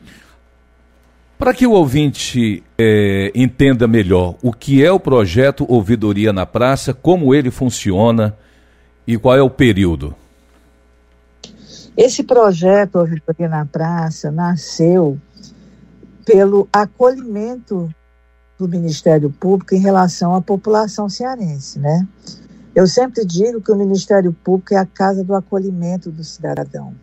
Para que o ouvinte é, entenda melhor o que é o projeto Ouvidoria na Praça, como ele funciona e qual é o período. Esse projeto Ouvidoria na Praça nasceu pelo acolhimento do Ministério Público em relação à população cearense, né? Eu sempre digo que o Ministério Público é a casa do acolhimento do cidadão,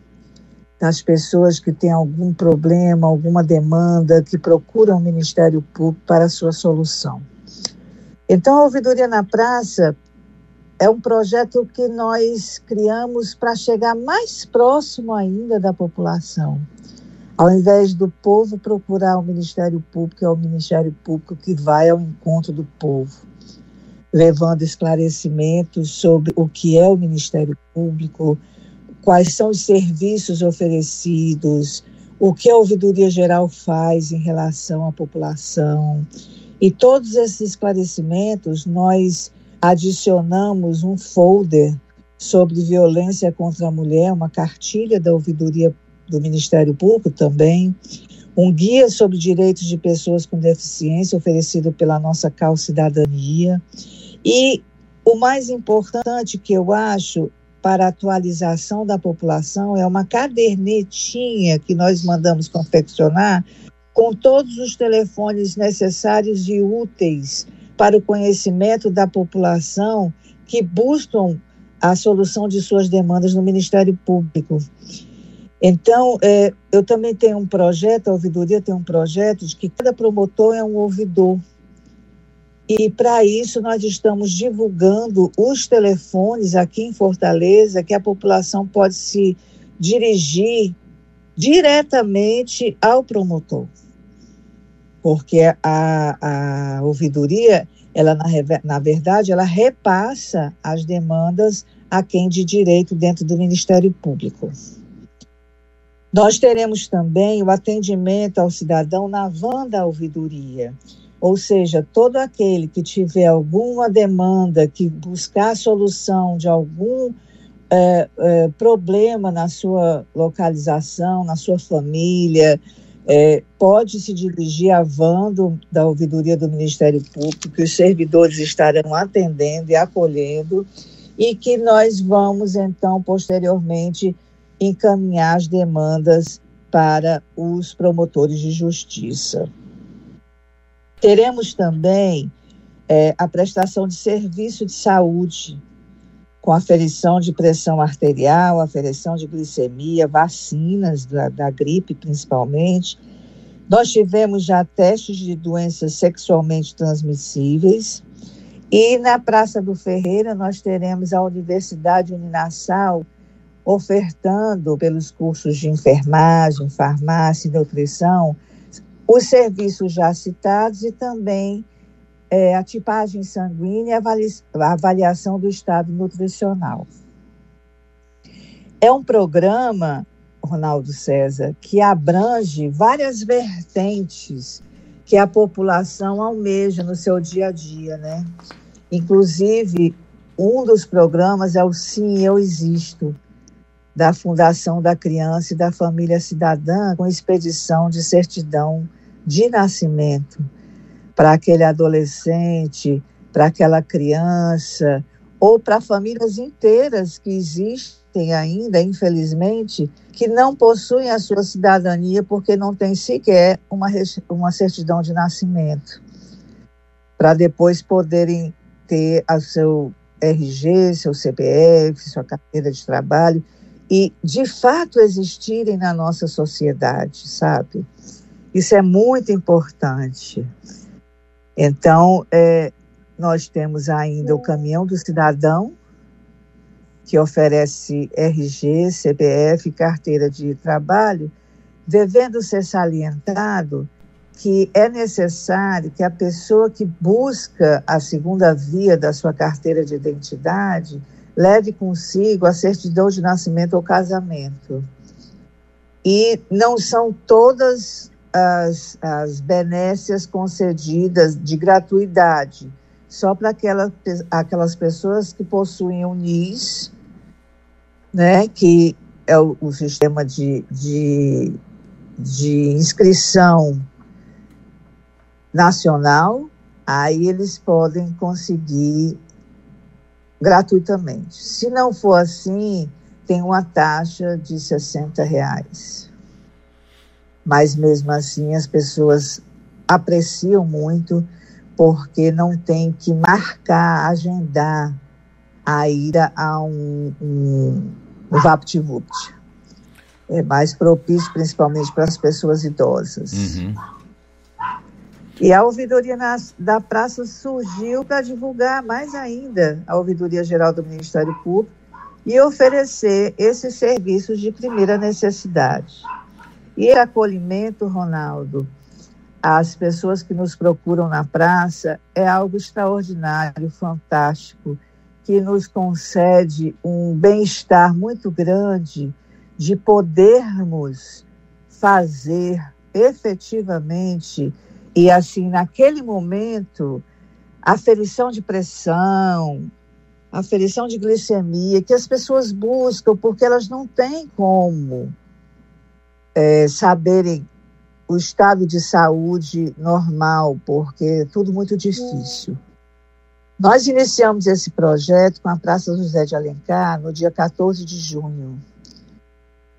das pessoas que têm algum problema, alguma demanda, que procuram o Ministério Público para sua solução. Então, a Ouvidoria na Praça é um projeto que nós criamos para chegar mais próximo ainda da população ao invés do povo procurar o Ministério Público, é o Ministério Público que vai ao encontro do povo, levando esclarecimentos sobre o que é o Ministério Público, quais são os serviços oferecidos, o que a Ouvidoria Geral faz em relação à população. E todos esses esclarecimentos nós adicionamos um folder sobre violência contra a mulher, uma cartilha da Ouvidoria do Ministério Público também, um guia sobre direitos de pessoas com deficiência oferecido pela nossa Cal Cidadania e o mais importante que eu acho para atualização da população é uma cadernetinha que nós mandamos confeccionar com todos os telefones necessários e úteis para o conhecimento da população que buscam a solução de suas demandas no Ministério Público. Então, é, eu também tenho um projeto, a ouvidoria tem um projeto de que cada promotor é um ouvidor. E para isso nós estamos divulgando os telefones aqui em Fortaleza que a população pode se dirigir diretamente ao promotor. Porque a, a ouvidoria, ela na, na verdade, ela repassa as demandas a quem de direito dentro do Ministério Público. Nós teremos também o atendimento ao cidadão na van da ouvidoria, ou seja, todo aquele que tiver alguma demanda, que buscar solução de algum é, é, problema na sua localização, na sua família, é, pode se dirigir à van do, da ouvidoria do Ministério Público, que os servidores estarão atendendo e acolhendo, e que nós vamos, então, posteriormente, encaminhar as demandas para os promotores de justiça. Teremos também é, a prestação de serviço de saúde, com aferição de pressão arterial, aferição de glicemia, vacinas da, da gripe principalmente, Nós tivemos já testes de doenças sexualmente transmissíveis. E na Praça do Ferreira, nós teremos a Universidade Uninassal ofertando, pelos cursos de enfermagem, farmácia e nutrição, os serviços já citados e também é, a tipagem sanguínea e a avaliação do estado nutricional. É um programa, Ronaldo César, que abrange várias vertentes que a população almeja no seu dia a dia, né? Inclusive, um dos programas é o Sim, Eu Existo, da Fundação da Criança e da Família Cidadã, com expedição de certidão de nascimento para aquele adolescente, para aquela criança, ou para famílias inteiras que existem ainda, infelizmente, que não possuem a sua cidadania porque não tem sequer uma, uma certidão de nascimento, para depois poderem ter a seu RG, seu CPF, sua carteira de trabalho e de fato existirem na nossa sociedade, sabe? Isso é muito importante. Então, é, nós temos ainda o Caminhão do Cidadão, que oferece RG, CPF, carteira de trabalho, devendo ser salientado que é necessário que a pessoa que busca a segunda via da sua carteira de identidade leve consigo a certidão de nascimento ou casamento. E não são todas as, as benécias concedidas de gratuidade, só para aquelas, aquelas pessoas que possuem o NIS, né, que é o, o sistema de, de, de inscrição nacional, aí eles podem conseguir gratuitamente. Se não for assim, tem uma taxa de 60 reais mas mesmo assim as pessoas apreciam muito porque não tem que marcar, agendar a ida a um, um, um VaptVupt. É mais propício principalmente para as pessoas idosas. Uhum. E a ouvidoria na, da praça surgiu para divulgar mais ainda a ouvidoria geral do Ministério Público e oferecer esses serviços de primeira necessidade. E acolhimento, Ronaldo, às pessoas que nos procuram na praça é algo extraordinário, fantástico, que nos concede um bem-estar muito grande de podermos fazer efetivamente e assim naquele momento aferição de pressão, aferição de glicemia que as pessoas buscam porque elas não têm como é, saberem o estado de saúde normal, porque é tudo muito difícil. Nós iniciamos esse projeto com a Praça José de Alencar no dia 14 de junho.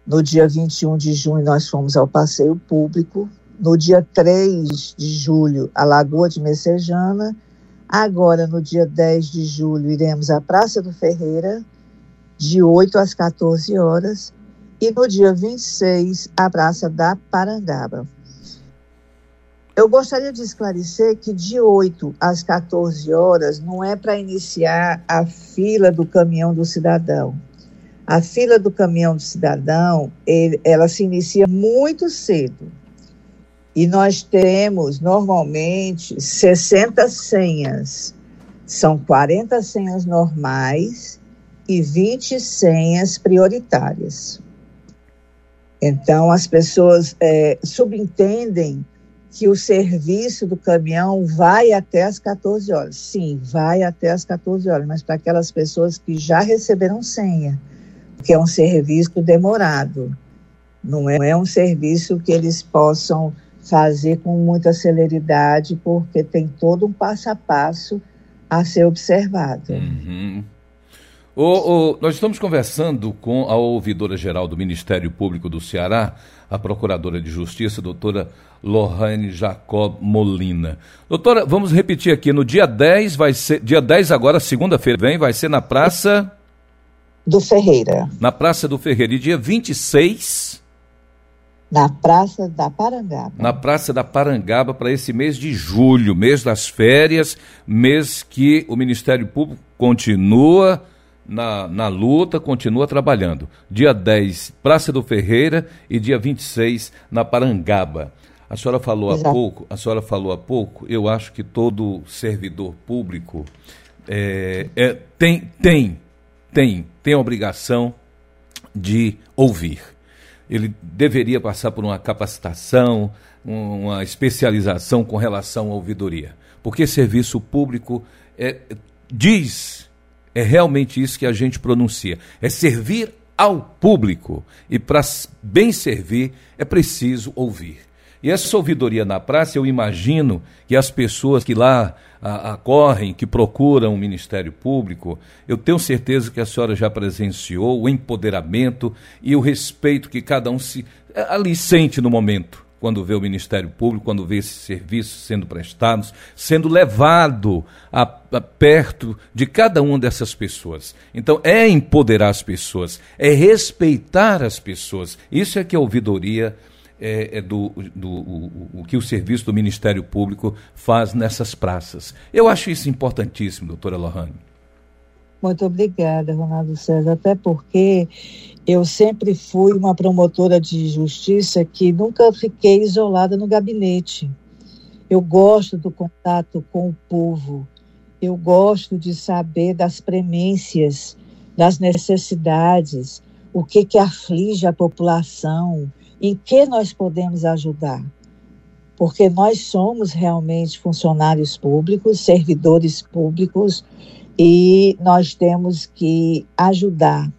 No dia 21 de junho, nós fomos ao passeio público. No dia 3 de julho, a Lagoa de Messejana. Agora, no dia 10 de julho, iremos à Praça do Ferreira, de 8 às 14 horas e no dia 26, a Praça da Parangaba. Eu gostaria de esclarecer que de 8 às 14 horas não é para iniciar a fila do caminhão do cidadão. A fila do caminhão do cidadão, ele, ela se inicia muito cedo. E nós temos, normalmente, 60 senhas. São 40 senhas normais e 20 senhas prioritárias. Então, as pessoas é, subentendem que o serviço do caminhão vai até as 14 horas. Sim, vai até as 14 horas, mas para aquelas pessoas que já receberam senha, que é um serviço demorado. Não é, um serviço que eles possam fazer com muita celeridade, porque tem todo um passo a passo a ser observado. Uhum. O, o, nós estamos conversando com a ouvidora-geral do Ministério Público do Ceará, a Procuradora de Justiça, doutora Lohane Jacob Molina. Doutora, vamos repetir aqui, no dia 10 vai ser, dia 10 agora, segunda-feira vem, vai ser na Praça... Do Ferreira. Na Praça do Ferreira. E dia 26... Na Praça da Parangaba. Na Praça da Parangaba para esse mês de julho, mês das férias, mês que o Ministério Público continua na, na luta, continua trabalhando. Dia 10, Praça do Ferreira e dia 26 na Parangaba. A senhora falou Exato. há pouco, a senhora falou há pouco, eu acho que todo servidor público é, é, tem, tem, tem, tem a obrigação de ouvir. Ele deveria passar por uma capacitação, uma especialização com relação à ouvidoria. Porque serviço público é, diz, é realmente isso que a gente pronuncia, é servir ao público. E para bem servir é preciso ouvir. E essa ouvidoria na praça, eu imagino que as pessoas que lá acorrem, que procuram o Ministério Público, eu tenho certeza que a senhora já presenciou o empoderamento e o respeito que cada um se ali sente no momento quando vê o Ministério Público, quando vê esses serviços sendo prestados, sendo levado a, a, perto de cada uma dessas pessoas. Então, é empoderar as pessoas, é respeitar as pessoas. Isso é que a ouvidoria é, é do, do o, o, que o serviço do Ministério Público faz nessas praças. Eu acho isso importantíssimo, doutora Lohane. Muito obrigada, Ronaldo César, até porque eu sempre fui uma promotora de justiça que nunca fiquei isolada no gabinete. Eu gosto do contato com o povo, eu gosto de saber das premências, das necessidades, o que que aflige a população, em que nós podemos ajudar. Porque nós somos realmente funcionários públicos, servidores públicos, e nós temos que ajudar.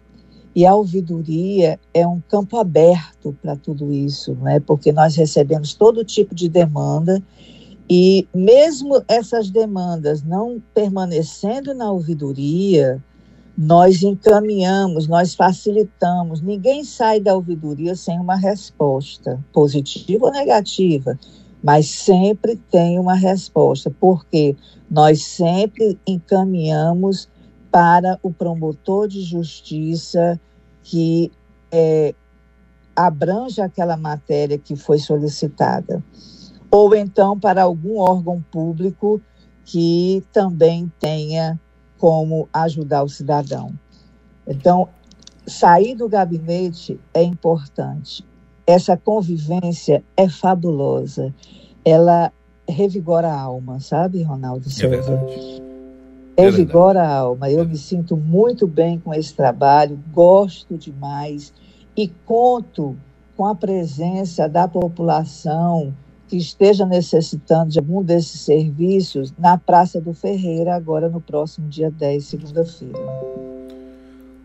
E a ouvidoria é um campo aberto para tudo isso, não é? porque nós recebemos todo tipo de demanda e mesmo essas demandas não permanecendo na ouvidoria, nós encaminhamos, nós facilitamos. Ninguém sai da ouvidoria sem uma resposta, positiva ou negativa, mas sempre tem uma resposta, porque nós sempre encaminhamos para o promotor de justiça que é, abrange aquela matéria que foi solicitada, ou então para algum órgão público que também tenha como ajudar o cidadão. Então, sair do gabinete é importante. Essa convivência é fabulosa. Ela revigora a alma, sabe, Ronaldo Souza? É verdade. Revigora a alma. Eu me sinto muito bem com esse trabalho, gosto demais e conto com a presença da população que esteja necessitando de algum desses serviços na Praça do Ferreira, agora no próximo dia 10, segunda-feira.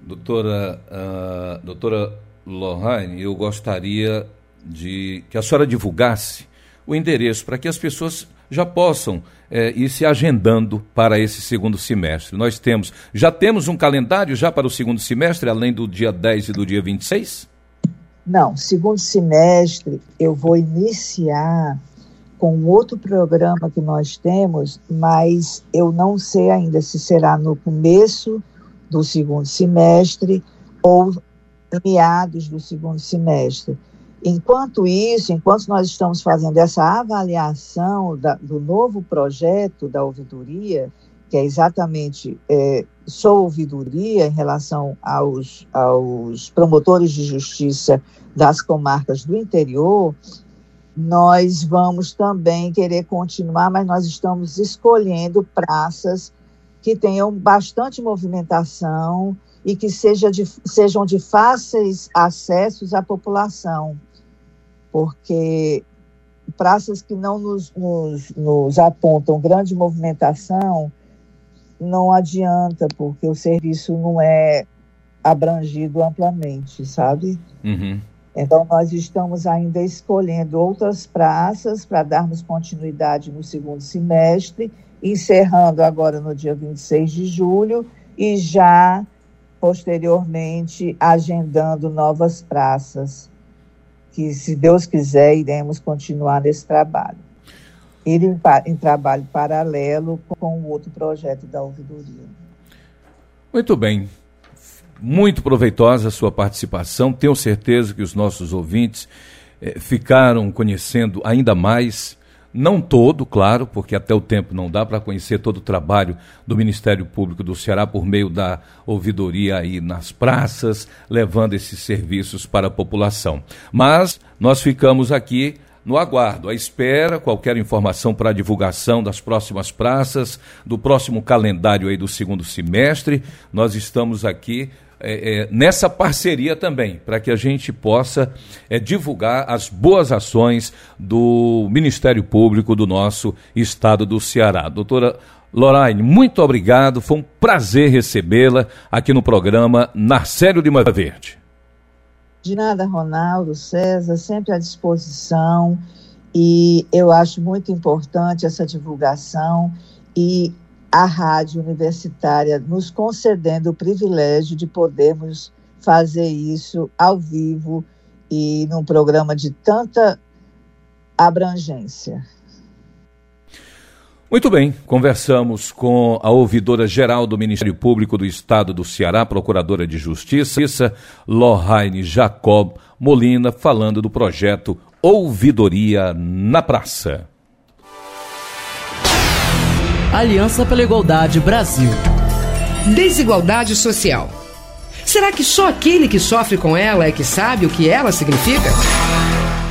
Doutora, uh, doutora eu gostaria de que a senhora divulgasse o endereço para que as pessoas já possam é, ir se agendando para esse segundo semestre. Nós temos, já temos um calendário já para o segundo semestre, além do dia 10 e do dia 26? Não, segundo semestre eu vou iniciar com outro programa que nós temos, mas eu não sei ainda se será no começo do segundo semestre ou meados do segundo semestre. Enquanto isso, enquanto nós estamos fazendo essa avaliação da, do novo projeto da ouvidoria, que é exatamente é, sou ouvidoria em relação aos, aos promotores de justiça das comarcas do interior, nós vamos também querer continuar, mas nós estamos escolhendo praças que tenham bastante movimentação e que seja de, sejam de fáceis acessos à população, porque praças que não nos, nos, nos apontam grande movimentação, não adianta, porque o serviço não é abrangido amplamente, sabe? Uhum. Então, nós estamos ainda escolhendo outras praças para darmos continuidade no segundo semestre, encerrando agora no dia 26 de julho e já posteriormente agendando novas praças, que, se Deus quiser, iremos continuar nesse trabalho ir em, em trabalho paralelo com o outro projeto da ouvidoria. Muito bem. Muito proveitosa a sua participação. Tenho certeza que os nossos ouvintes eh, ficaram conhecendo ainda mais não todo, claro, porque até o tempo não dá para conhecer todo o trabalho do Ministério Público do Ceará por meio da ouvidoria aí nas praças, levando esses serviços para a população. Mas nós ficamos aqui no aguardo, à espera, qualquer informação para divulgação das próximas praças, do próximo calendário aí do segundo semestre. Nós estamos aqui é, é, nessa parceria também, para que a gente possa é, divulgar as boas ações do Ministério Público do nosso estado do Ceará. Doutora Lorraine, muito obrigado, foi um prazer recebê-la aqui no programa Narcélio de Lima Verde. De nada, Ronaldo, César, sempre à disposição. E eu acho muito importante essa divulgação e a rádio universitária nos concedendo o privilégio de podermos fazer isso ao vivo e num programa de tanta abrangência. Muito bem, conversamos com a ouvidora geral do Ministério Público do Estado do Ceará, procuradora de Justiça, Lohane Jacob Molina, falando do projeto Ouvidoria na Praça. Aliança pela Igualdade Brasil. Desigualdade social. Será que só aquele que sofre com ela é que sabe o que ela significa?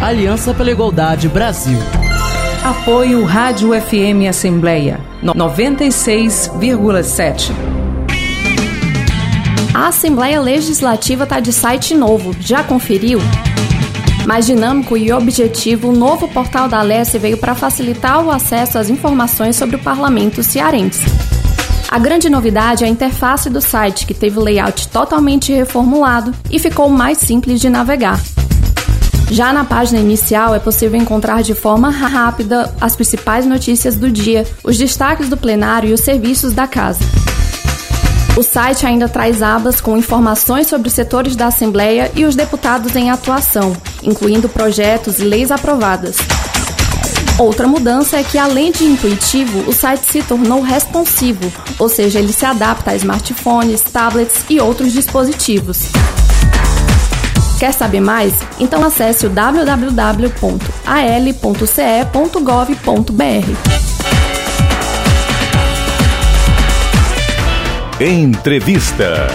Aliança pela Igualdade Brasil. Apoio Rádio FM Assembleia 96,7. A Assembleia Legislativa está de site novo. Já conferiu? Mais dinâmico e objetivo, o novo portal da Alesse veio para facilitar o acesso às informações sobre o parlamento cearense. A grande novidade é a interface do site, que teve o layout totalmente reformulado e ficou mais simples de navegar. Já na página inicial é possível encontrar de forma rápida as principais notícias do dia, os destaques do plenário e os serviços da casa. O site ainda traz abas com informações sobre os setores da Assembleia e os deputados em atuação, incluindo projetos e leis aprovadas. Outra mudança é que, além de intuitivo, o site se tornou responsivo, ou seja, ele se adapta a smartphones, tablets e outros dispositivos. Quer saber mais? Então acesse o www.al.ce.gov.br. Entrevista.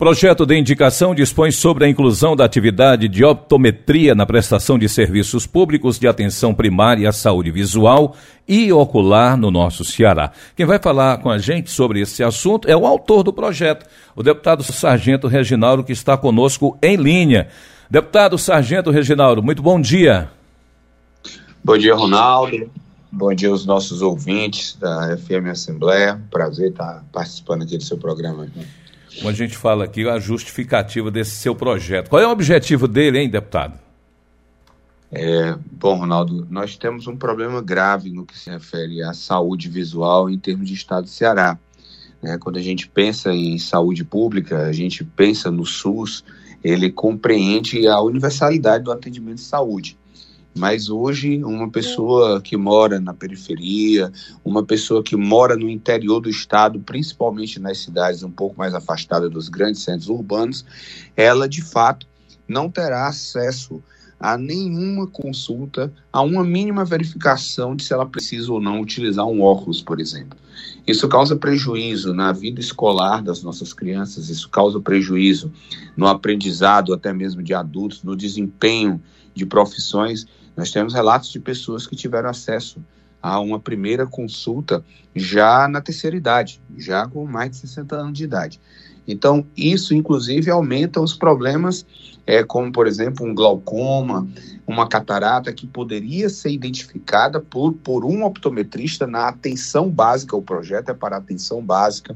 Projeto de indicação dispõe sobre a inclusão da atividade de optometria na prestação de serviços públicos de atenção primária à saúde visual e ocular no nosso Ceará. Quem vai falar com a gente sobre esse assunto é o autor do projeto, o deputado Sargento Reginaldo, que está conosco em linha. Deputado Sargento Reginaldo, muito bom dia. Bom dia, Ronaldo. Bom dia aos nossos ouvintes da FM Assembleia. Prazer estar participando aqui do seu programa. Como a gente fala aqui, a justificativa desse seu projeto. Qual é o objetivo dele, hein, deputado? É, bom, Ronaldo, nós temos um problema grave no que se refere à saúde visual em termos de estado do Ceará. É, quando a gente pensa em saúde pública, a gente pensa no SUS, ele compreende a universalidade do atendimento de saúde. Mas hoje, uma pessoa que mora na periferia, uma pessoa que mora no interior do estado, principalmente nas cidades um pouco mais afastadas dos grandes centros urbanos, ela de fato não terá acesso a nenhuma consulta, a uma mínima verificação de se ela precisa ou não utilizar um óculos, por exemplo. Isso causa prejuízo na vida escolar das nossas crianças, isso causa prejuízo no aprendizado, até mesmo de adultos, no desempenho de profissões nós temos relatos de pessoas que tiveram acesso a uma primeira consulta já na terceira idade, já com mais de 60 anos de idade. Então, isso, inclusive, aumenta os problemas, é, como, por exemplo, um glaucoma, uma catarata, que poderia ser identificada por, por um optometrista na atenção básica. O projeto é para atenção básica,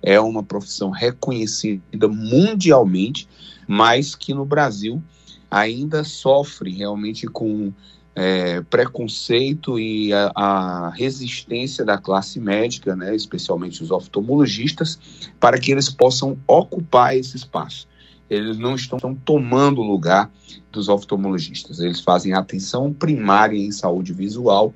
é uma profissão reconhecida mundialmente, mas que no Brasil ainda sofre realmente com é, preconceito e a, a, resistência da classe médica, né, especialmente os oftalmologistas, para que eles possam ocupar esse espaço. Eles não estão, tomando o lugar dos oftalmologistas, eles fazem atenção primária em saúde visual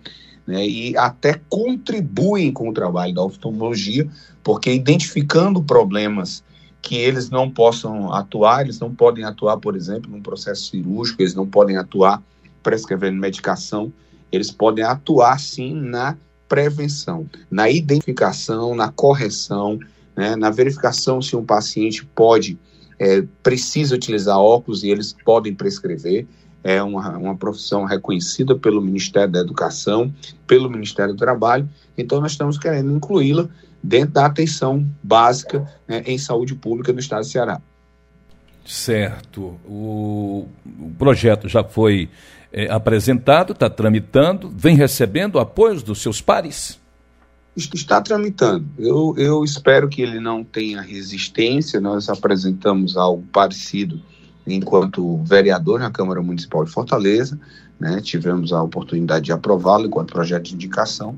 né, e até contribuem com o trabalho da oftalmologia, porque identificando problemas que eles não possam atuar, eles não podem atuar, por exemplo, num processo cirúrgico, eles não podem atuar prescrevendo medicação, eles podem atuar sim na prevenção, na identificação, na correção, né, na verificação se um paciente pode, é, precisa utilizar óculos e eles podem prescrever. É uma, uma profissão reconhecida pelo Ministério da Educação, pelo Ministério do Trabalho, então nós estamos querendo incluí-la dentro da atenção básica né, em saúde pública no estado do Ceará. Certo. O, o projeto já foi é, apresentado, está tramitando, vem recebendo apoios dos seus pares? Está tramitando. Eu, eu espero que ele não tenha resistência. Nós apresentamos algo parecido enquanto vereador na Câmara Municipal de Fortaleza. Né? Tivemos a oportunidade de aprová-lo enquanto projeto de indicação.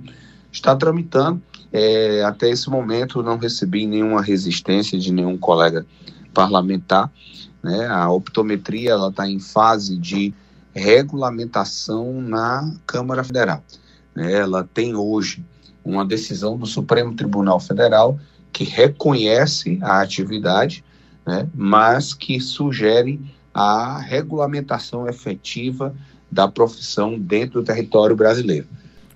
Está tramitando. É, até esse momento não recebi nenhuma resistência de nenhum colega parlamentar. Né? A optometria está em fase de regulamentação na Câmara Federal. Né? Ela tem hoje uma decisão do Supremo Tribunal Federal que reconhece a atividade, né, mas que sugere a regulamentação efetiva da profissão dentro do território brasileiro.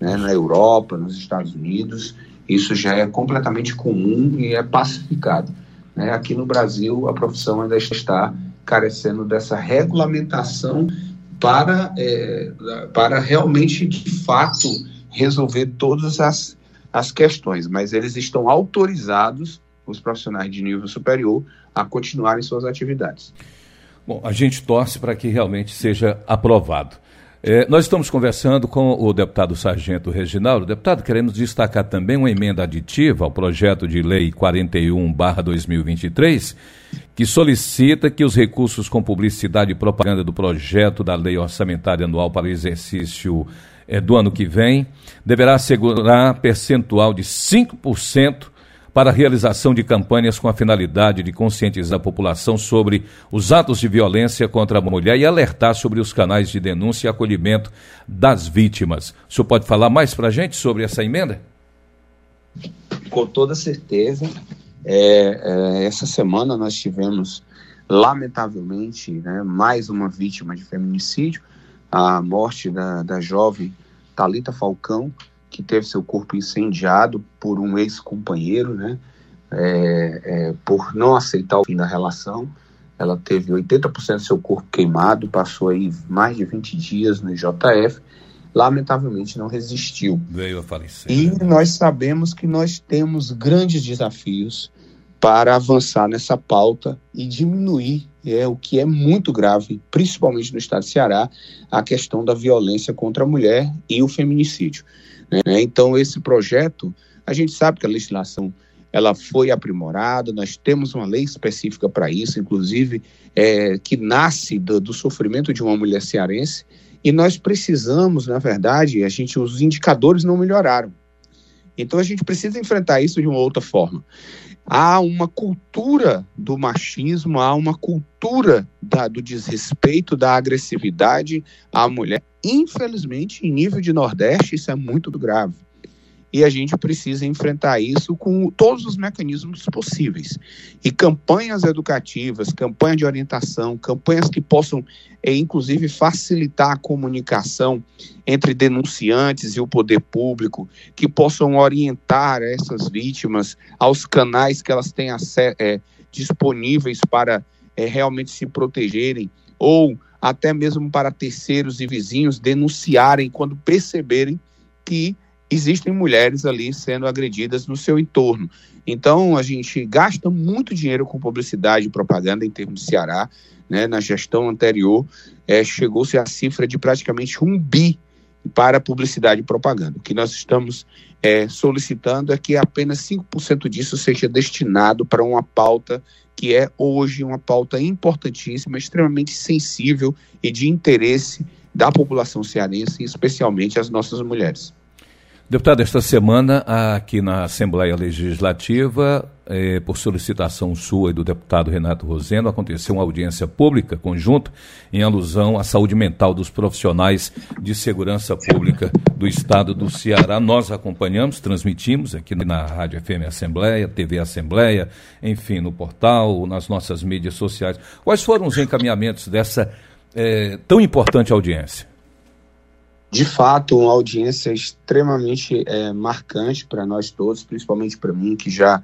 Né? Na Europa, nos Estados Unidos, isso já é completamente comum e é pacificado. Né? Aqui no Brasil, a profissão ainda está carecendo dessa regulamentação para, é, para realmente, de fato, resolver todas as, as questões, mas eles estão autorizados, os profissionais de nível superior, a continuarem suas atividades. Bom, a gente torce para que realmente seja aprovado. É, nós estamos conversando com o deputado Sargento Reginaldo. Deputado, queremos destacar também uma emenda aditiva ao projeto de lei 41-2023, que solicita que os recursos com publicidade e propaganda do projeto da lei orçamentária anual para o exercício é, do ano que vem deverá assegurar percentual de 5% para a realização de campanhas com a finalidade de conscientizar a população sobre os atos de violência contra a mulher e alertar sobre os canais de denúncia e acolhimento das vítimas. O senhor pode falar mais para a gente sobre essa emenda? Com toda certeza. É, é, essa semana nós tivemos, lamentavelmente, né, mais uma vítima de feminicídio, a morte da, da jovem Talita Falcão, que teve seu corpo incendiado por um ex-companheiro, né? É, é, por não aceitar o fim da relação. Ela teve 80% do seu corpo queimado, passou aí mais de 20 dias no JF, lamentavelmente não resistiu. Veio a falecer. E nós sabemos que nós temos grandes desafios para avançar nessa pauta e diminuir é o que é muito grave, principalmente no estado de Ceará, a questão da violência contra a mulher e o feminicídio. Né? Então, esse projeto, a gente sabe que a legislação ela foi aprimorada, nós temos uma lei específica para isso, inclusive, é, que nasce do, do, sofrimento de uma mulher cearense, e nós precisamos, na verdade, a gente, os indicadores não melhoraram. Então a gente precisa enfrentar isso de uma outra forma. Há uma cultura do machismo, há uma cultura da, do desrespeito, da agressividade à mulher Infelizmente, em nível de Nordeste, isso é muito grave. E a gente precisa enfrentar isso com todos os mecanismos possíveis. E campanhas educativas, campanhas de orientação, campanhas que possam, é, inclusive, facilitar a comunicação entre denunciantes e o poder público, que possam orientar essas vítimas aos canais que elas têm é, disponíveis para é, realmente se protegerem, ou até mesmo para terceiros e vizinhos denunciarem quando perceberem que existem mulheres ali sendo agredidas no seu entorno. Então, a gente gasta muito dinheiro com publicidade e propaganda em termos de Ceará. Né? Na gestão anterior, é, chegou-se a cifra de praticamente um bi para publicidade e propaganda. O que nós estamos é, solicitando é que apenas 5% disso seja destinado para uma pauta que é hoje uma pauta importantíssima, extremamente sensível e de interesse da população cearense, especialmente as nossas mulheres. Deputado, esta semana, aqui na Assembleia Legislativa, eh, por solicitação sua e do deputado Renato Rosendo, aconteceu uma audiência pública conjunta em alusão à saúde mental dos profissionais de segurança pública do estado do Ceará. Nós acompanhamos, transmitimos aqui na Rádio FM Assembleia, TV Assembleia, enfim, no portal, nas nossas mídias sociais. Quais foram os encaminhamentos dessa eh, tão importante audiência? De fato, uma audiência extremamente é, marcante para nós todos, principalmente para mim, que já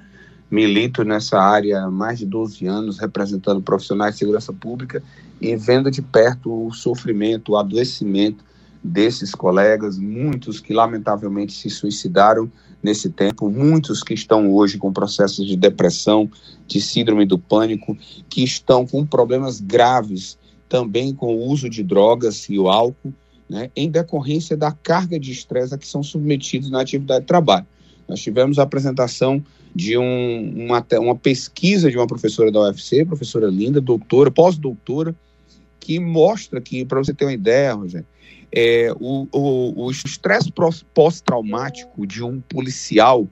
milito nessa área há mais de 12 anos, representando profissionais de segurança pública e vendo de perto o sofrimento, o adoecimento desses colegas, muitos que lamentavelmente se suicidaram nesse tempo, muitos que estão hoje com processos de depressão, de síndrome do pânico, que estão com problemas graves também com o uso de drogas e o álcool né, em decorrência da carga de estresse a que são submetidos na atividade de trabalho. Nós tivemos a apresentação de um, uma, uma pesquisa de uma professora da UFC, professora linda, doutora, pós-doutora, que mostra que, para você ter uma ideia, Rogério, é, o, o, o estresse pós-traumático de um policial,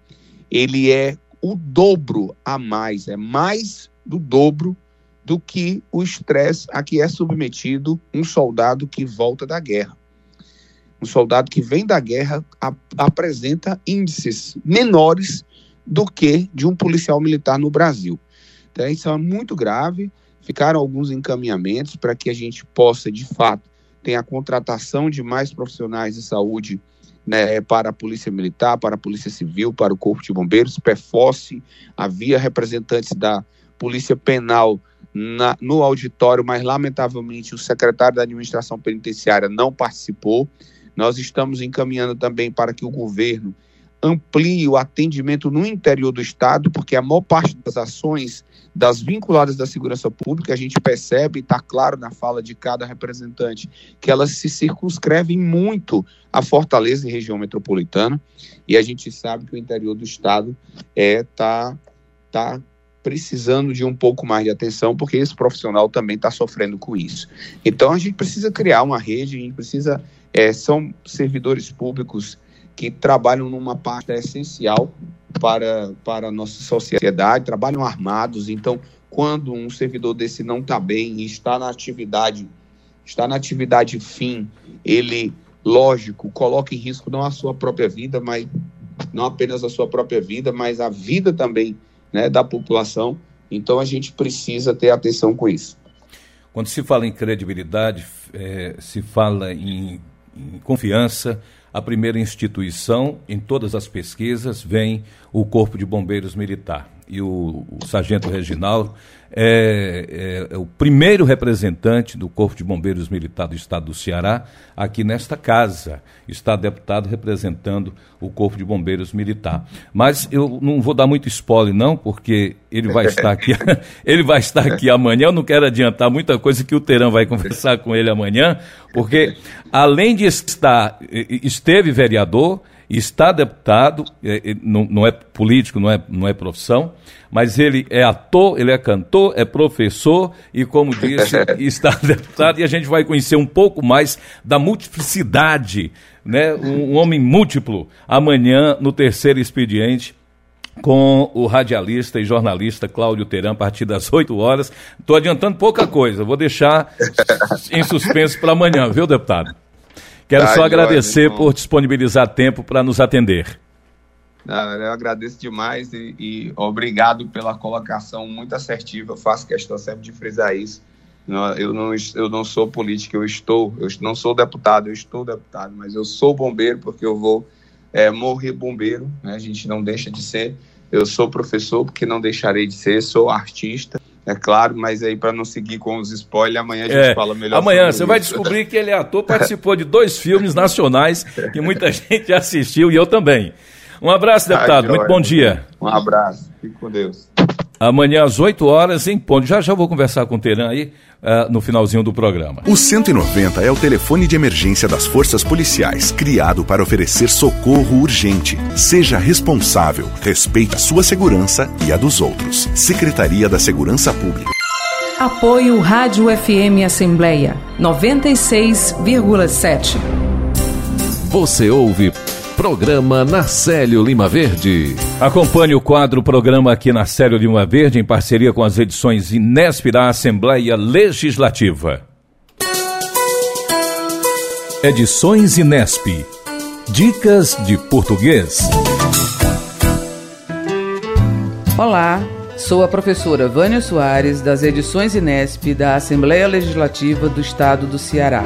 ele é o dobro a mais, é mais do dobro do que o estresse a que é submetido um soldado que volta da guerra um soldado que vem da guerra apresenta índices menores do que de um policial militar no Brasil. Então, isso é muito grave. Ficaram alguns encaminhamentos para que a gente possa, de fato, ter a contratação de mais profissionais de saúde né, para a Polícia Militar, para a Polícia Civil, para o Corpo de Bombeiros, PEFOSSE, havia representantes da Polícia Penal na, no auditório, mas lamentavelmente o secretário da Administração Penitenciária não participou. Nós estamos encaminhando também para que o governo amplie o atendimento no interior do Estado, porque a maior parte das ações das vinculadas da segurança pública, a gente percebe, está claro na fala de cada representante, que elas se circunscrevem muito a Fortaleza e região metropolitana, e a gente sabe que o interior do Estado está é, tá, tá precisando de um pouco mais de atenção, porque esse profissional também está sofrendo com isso. Então a gente precisa criar uma rede, a gente precisa é, são servidores públicos que trabalham numa parte essencial para, para a nossa sociedade, trabalham armados, então quando um servidor desse não está bem e está na atividade, está na atividade fim, ele, lógico, coloca em risco não a sua própria vida, mas não apenas a sua própria vida, mas a vida também né, da população. Então a gente precisa ter atenção com isso. Quando se fala em credibilidade, é, se fala em confiança, a primeira instituição em todas as pesquisas vem o Corpo de Bombeiros Militar. E o, o Sargento Reginaldo é, é, é, o primeiro representante do Corpo de Bombeiros Militar do Estado do Ceará aqui nesta casa. Está deputado representando o Corpo de Bombeiros Militar. Mas eu não vou dar muito spoiler, não, porque ele vai estar aqui, [laughs] ele vai estar aqui amanhã. Eu não quero adiantar muita coisa que o Terão vai conversar com ele amanhã, porque além de estar, esteve vereador, está deputado, não, não é político, não é, não é profissão mas ele é ator, ele é cantor, é professor e, como disse, [laughs] está deputado. E a gente vai conhecer um pouco mais da multiplicidade, né? Um, um homem múltiplo, amanhã no terceiro expediente com o radialista e jornalista Cláudio Teran a partir das 8 horas. Estou adiantando pouca coisa, vou deixar [laughs] em suspenso para amanhã, viu, deputado? Quero só agradecer por disponibilizar tempo para nos atender. Eu agradeço demais e, e, obrigado pela colocação muito assertiva. Eu faço questão sempre de frisar isso. Eu não, eu não sou político, eu estou. Eu não sou deputado, eu estou deputado, mas eu sou bombeiro porque eu vou é, morrer bombeiro. Né? A gente não deixa de ser. Eu sou professor porque não deixarei de ser. Sou artista, é claro, mas aí para não seguir com os spoilers, amanhã a gente é, fala melhor. Amanhã você isso. vai descobrir que ele é ator, [laughs] participou de dois filmes nacionais que muita [laughs] gente assistiu e eu também. Um abraço, deputado. Muito bom dia. Um abraço. Fique com Deus. Amanhã às 8 horas em ponto. Já já vou conversar com o Teran aí uh, no finalzinho do programa. O 190 é o telefone de emergência das forças policiais, criado para oferecer socorro urgente. Seja responsável, respeite a sua segurança e a dos outros. Secretaria da Segurança Pública. Apoio Rádio FM Assembleia 96,7. Você ouve Programa Narcélio Lima Verde. Acompanhe o quadro Programa aqui na Célio Lima Verde em parceria com as edições Inesp da Assembleia Legislativa. Edições Inesp. Dicas de português. Olá, sou a professora Vânia Soares das edições Inesp da Assembleia Legislativa do Estado do Ceará.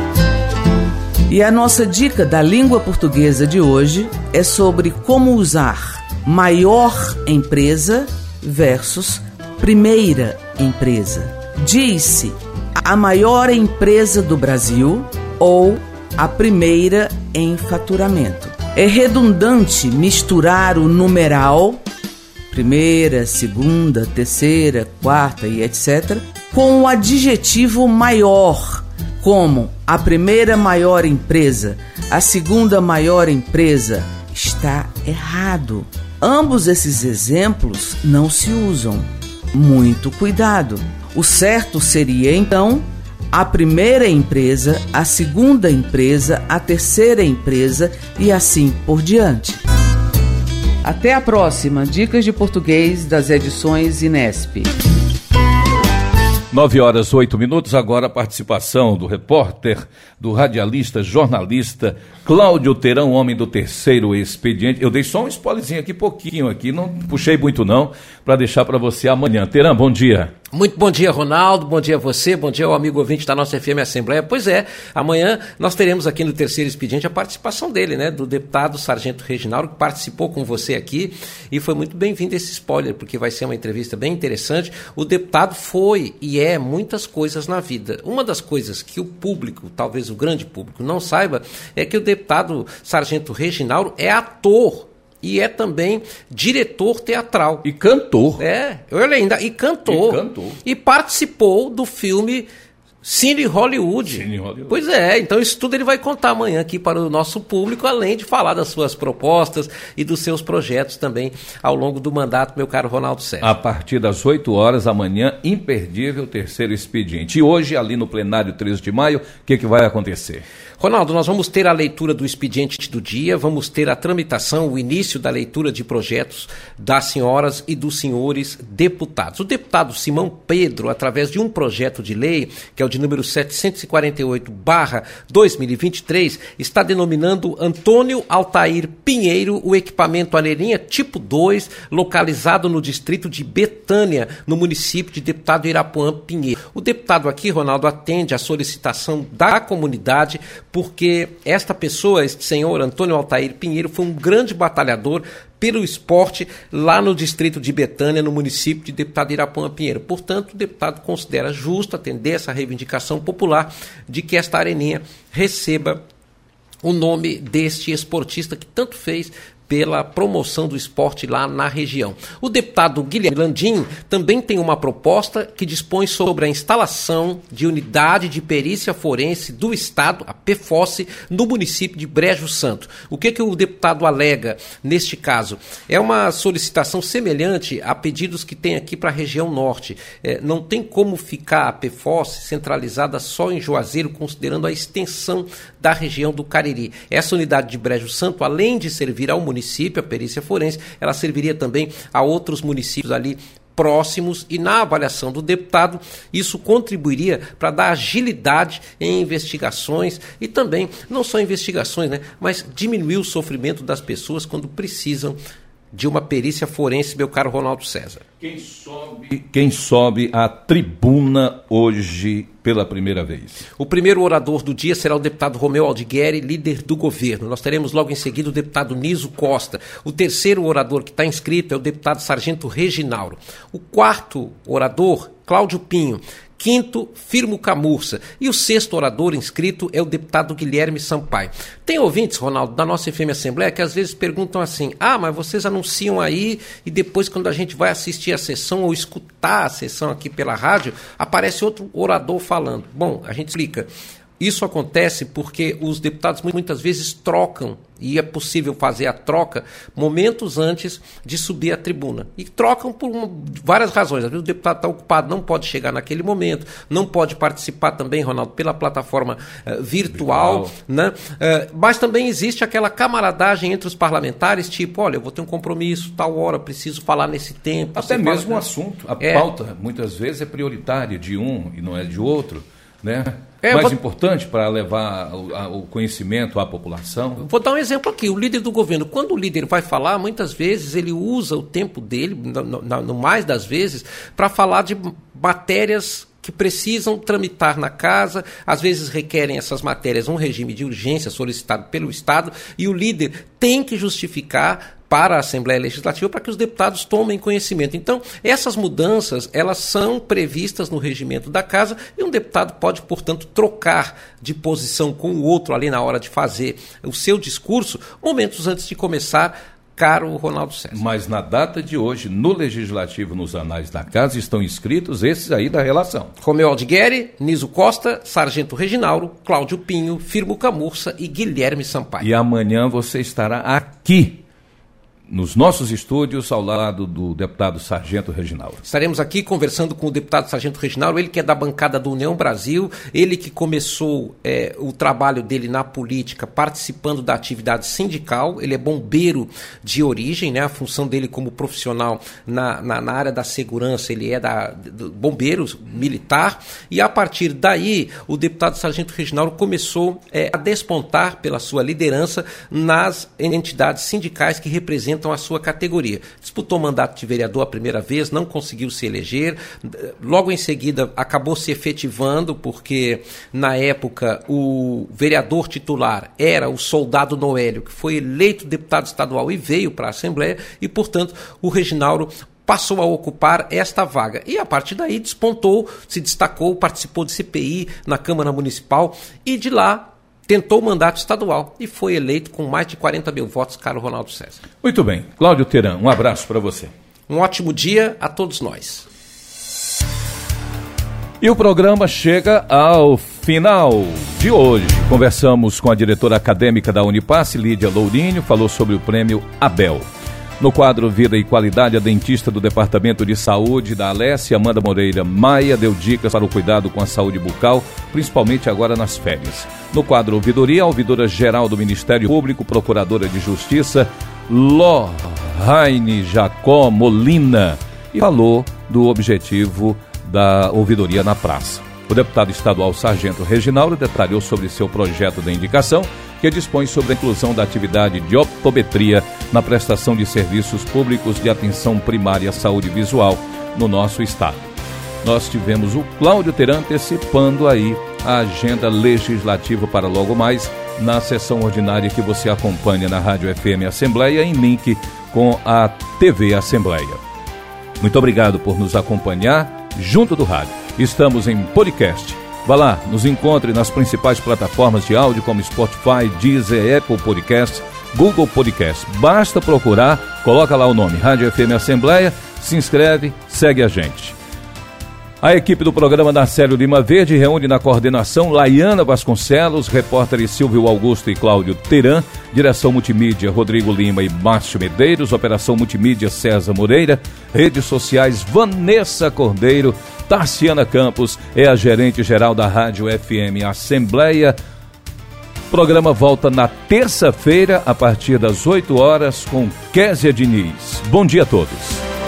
E a nossa dica da língua portuguesa de hoje é sobre como usar maior empresa versus primeira empresa. Diz-se a maior empresa do Brasil ou a primeira em faturamento. É redundante misturar o numeral primeira, segunda, terceira, quarta e etc. com o adjetivo maior como a primeira maior empresa, a segunda maior empresa, está errado. Ambos esses exemplos não se usam. Muito cuidado. O certo seria então a primeira empresa, a segunda empresa, a terceira empresa e assim por diante. Até a próxima Dicas de Português das edições Inesp. 9 horas 8 minutos, agora a participação do repórter, do radialista, jornalista Cláudio Terão, homem do terceiro expediente. Eu dei só um spoilerzinho aqui, pouquinho aqui, não puxei muito não, para deixar para você amanhã. Terão, bom dia. Muito bom dia, Ronaldo. Bom dia a você. Bom dia ao amigo ouvinte da nossa FM Assembleia. Pois é, amanhã nós teremos aqui no terceiro expediente a participação dele, né? Do deputado Sargento Reginaldo, que participou com você aqui e foi muito bem-vindo esse spoiler, porque vai ser uma entrevista bem interessante. O deputado foi e é muitas coisas na vida. Uma das coisas que o público, talvez o grande público, não saiba é que o deputado Sargento Reginaldo é ator e é também diretor teatral. E cantor. É, olha ainda, e cantor. E cantor. E participou do filme Cine Hollywood. Cine Hollywood. Pois é, então isso tudo ele vai contar amanhã aqui para o nosso público, além de falar das suas propostas e dos seus projetos também ao longo do mandato, meu caro Ronaldo Sérgio. A partir das 8 horas amanhã, imperdível terceiro expediente. E hoje, ali no plenário 13 de maio, o que, que vai acontecer? Ronaldo, nós vamos ter a leitura do expediente do dia, vamos ter a tramitação, o início da leitura de projetos das senhoras e dos senhores deputados. O deputado Simão Pedro, através de um projeto de lei, que é o de número 748-2023, está denominando Antônio Altair Pinheiro o equipamento Aleirinha tipo 2, localizado no distrito de Betânia, no município de Deputado Irapuã Pinheiro. O deputado aqui, Ronaldo, atende à solicitação da comunidade porque esta pessoa, este senhor Antônio Altair Pinheiro, foi um grande batalhador pelo esporte lá no distrito de Betânia, no município de Deputado Irapuã Pinheiro. Portanto, o deputado considera justo atender essa reivindicação popular de que esta areninha receba o nome deste esportista que tanto fez pela promoção do esporte lá na região. O deputado Guilherme Landim também tem uma proposta que dispõe sobre a instalação de unidade de perícia forense do Estado, a PFOSSE, no município de Brejo Santo. O que, que o deputado alega neste caso? É uma solicitação semelhante a pedidos que tem aqui para a região norte. É, não tem como ficar a PFOSSE centralizada só em Juazeiro, considerando a extensão da região do Cariri. Essa unidade de Brejo Santo, além de servir ao município, a perícia forense, ela serviria também a outros municípios ali próximos e na avaliação do deputado isso contribuiria para dar agilidade em investigações e também não só investigações, né, mas diminuir o sofrimento das pessoas quando precisam de uma perícia forense, meu caro Ronaldo César. Quem sobe, quem sobe a tribuna hoje pela primeira vez? O primeiro orador do dia será o deputado Romeu Aldigueri, líder do governo. Nós teremos logo em seguida o deputado Niso Costa. O terceiro orador que está inscrito é o deputado Sargento Reginaldo. O quarto orador, Cláudio Pinho quinto, Firmo Camurça. E o sexto orador inscrito é o deputado Guilherme Sampaio. Tem ouvintes, Ronaldo, da nossa FM Assembleia, que às vezes perguntam assim: ah, mas vocês anunciam aí e depois, quando a gente vai assistir a sessão ou escutar a sessão aqui pela rádio, aparece outro orador falando. Bom, a gente explica. Isso acontece porque os deputados muitas vezes trocam, e é possível fazer a troca momentos antes de subir à tribuna. E trocam por uma, várias razões. Às vezes o deputado está ocupado, não pode chegar naquele momento, não pode participar também, Ronaldo, pela plataforma uh, virtual. virtual. Né? Uh, mas também existe aquela camaradagem entre os parlamentares, tipo, olha, eu vou ter um compromisso, tal hora, preciso falar nesse tempo. Até mesmo o um assunto, a é. pauta, muitas vezes é prioritária de um e não é de outro né? É, mais vou... importante para levar o, conhecimento à população? Vou dar um exemplo aqui. O líder do governo, quando o líder vai falar, muitas vezes ele usa o tempo dele, no, no mais das vezes, para falar de matérias que precisam tramitar na casa, às vezes requerem essas matérias um regime de urgência solicitado pelo Estado, e o líder tem que justificar para a Assembleia Legislativa para que os deputados tomem conhecimento. Então, essas mudanças, elas são previstas no regimento da casa e um deputado pode, portanto, trocar de posição com o outro ali na hora de fazer o seu discurso, momentos antes de começar caro Ronaldo César. Mas na data de hoje, no Legislativo, nos anais da casa, estão inscritos esses aí da relação. Romeu Aldigueri, Niso Costa, Sargento Reginauro, Cláudio Pinho, Firmo Camurça e Guilherme Sampaio. E amanhã você estará aqui nos nossos estúdios, ao lado do deputado Sargento Reginaldo. Estaremos aqui conversando com o deputado Sargento Reginaldo, ele que é da bancada do União Brasil, ele que começou é, o trabalho dele na política participando da atividade sindical, ele é bombeiro de origem, né? a função dele como profissional na, na, na área da segurança, ele é da bombeiro militar, e a partir daí o deputado Sargento Reginaldo começou é, a despontar pela sua liderança nas entidades sindicais que representam representam a sua categoria. Disputou mandato de vereador a primeira vez, não conseguiu se eleger. Logo em seguida, acabou se efetivando, porque na época o vereador titular era o soldado Noélio, que foi eleito deputado estadual e veio para a Assembleia, e, portanto, o Reginaldo passou a ocupar esta vaga. E a partir daí despontou, se destacou, participou de CPI na Câmara Municipal e de lá tentou o mandato estadual e foi eleito com mais de 40 mil votos, caro Ronaldo César. Muito bem. Cláudio Teran, um abraço para você. Um ótimo dia a todos nós. E o programa chega ao final de hoje. Conversamos com a diretora acadêmica da Unipasse, Lídia Lourinho, falou sobre o prêmio Abel. No quadro Vida e Qualidade, a dentista do Departamento de Saúde da Alessia, Amanda Moreira Maia, deu dicas para o cuidado com a saúde bucal, principalmente agora nas férias. No quadro Ouvidoria, a ouvidora geral do Ministério Público, Procuradora de Justiça, Lohraine Jacó Molina, e falou do objetivo da ouvidoria na praça. O deputado estadual Sargento Reginaldo detalhou sobre seu projeto de indicação, que dispõe sobre a inclusão da atividade de optometria na prestação de serviços públicos de atenção primária à saúde visual no nosso estado. Nós tivemos o Cláudio Teran antecipando aí a agenda legislativa para logo mais na sessão ordinária que você acompanha na Rádio FM Assembleia em link com a TV Assembleia. Muito obrigado por nos acompanhar junto do rádio. Estamos em podcast. Vá lá, nos encontre nas principais plataformas de áudio como Spotify, Deezer, Apple Podcast, Google Podcast. Basta procurar, coloca lá o nome Rádio FM Assembleia, se inscreve, segue a gente. A equipe do programa Narcélio Lima Verde reúne na coordenação Laiana Vasconcelos, repórteres Silvio Augusto e Cláudio Teran, direção multimídia Rodrigo Lima e Márcio Medeiros, operação multimídia César Moreira, redes sociais Vanessa Cordeiro, Tarciana Campos é a gerente geral da Rádio FM Assembleia. O programa volta na terça-feira, a partir das 8 horas, com Késia Diniz. Bom dia a todos.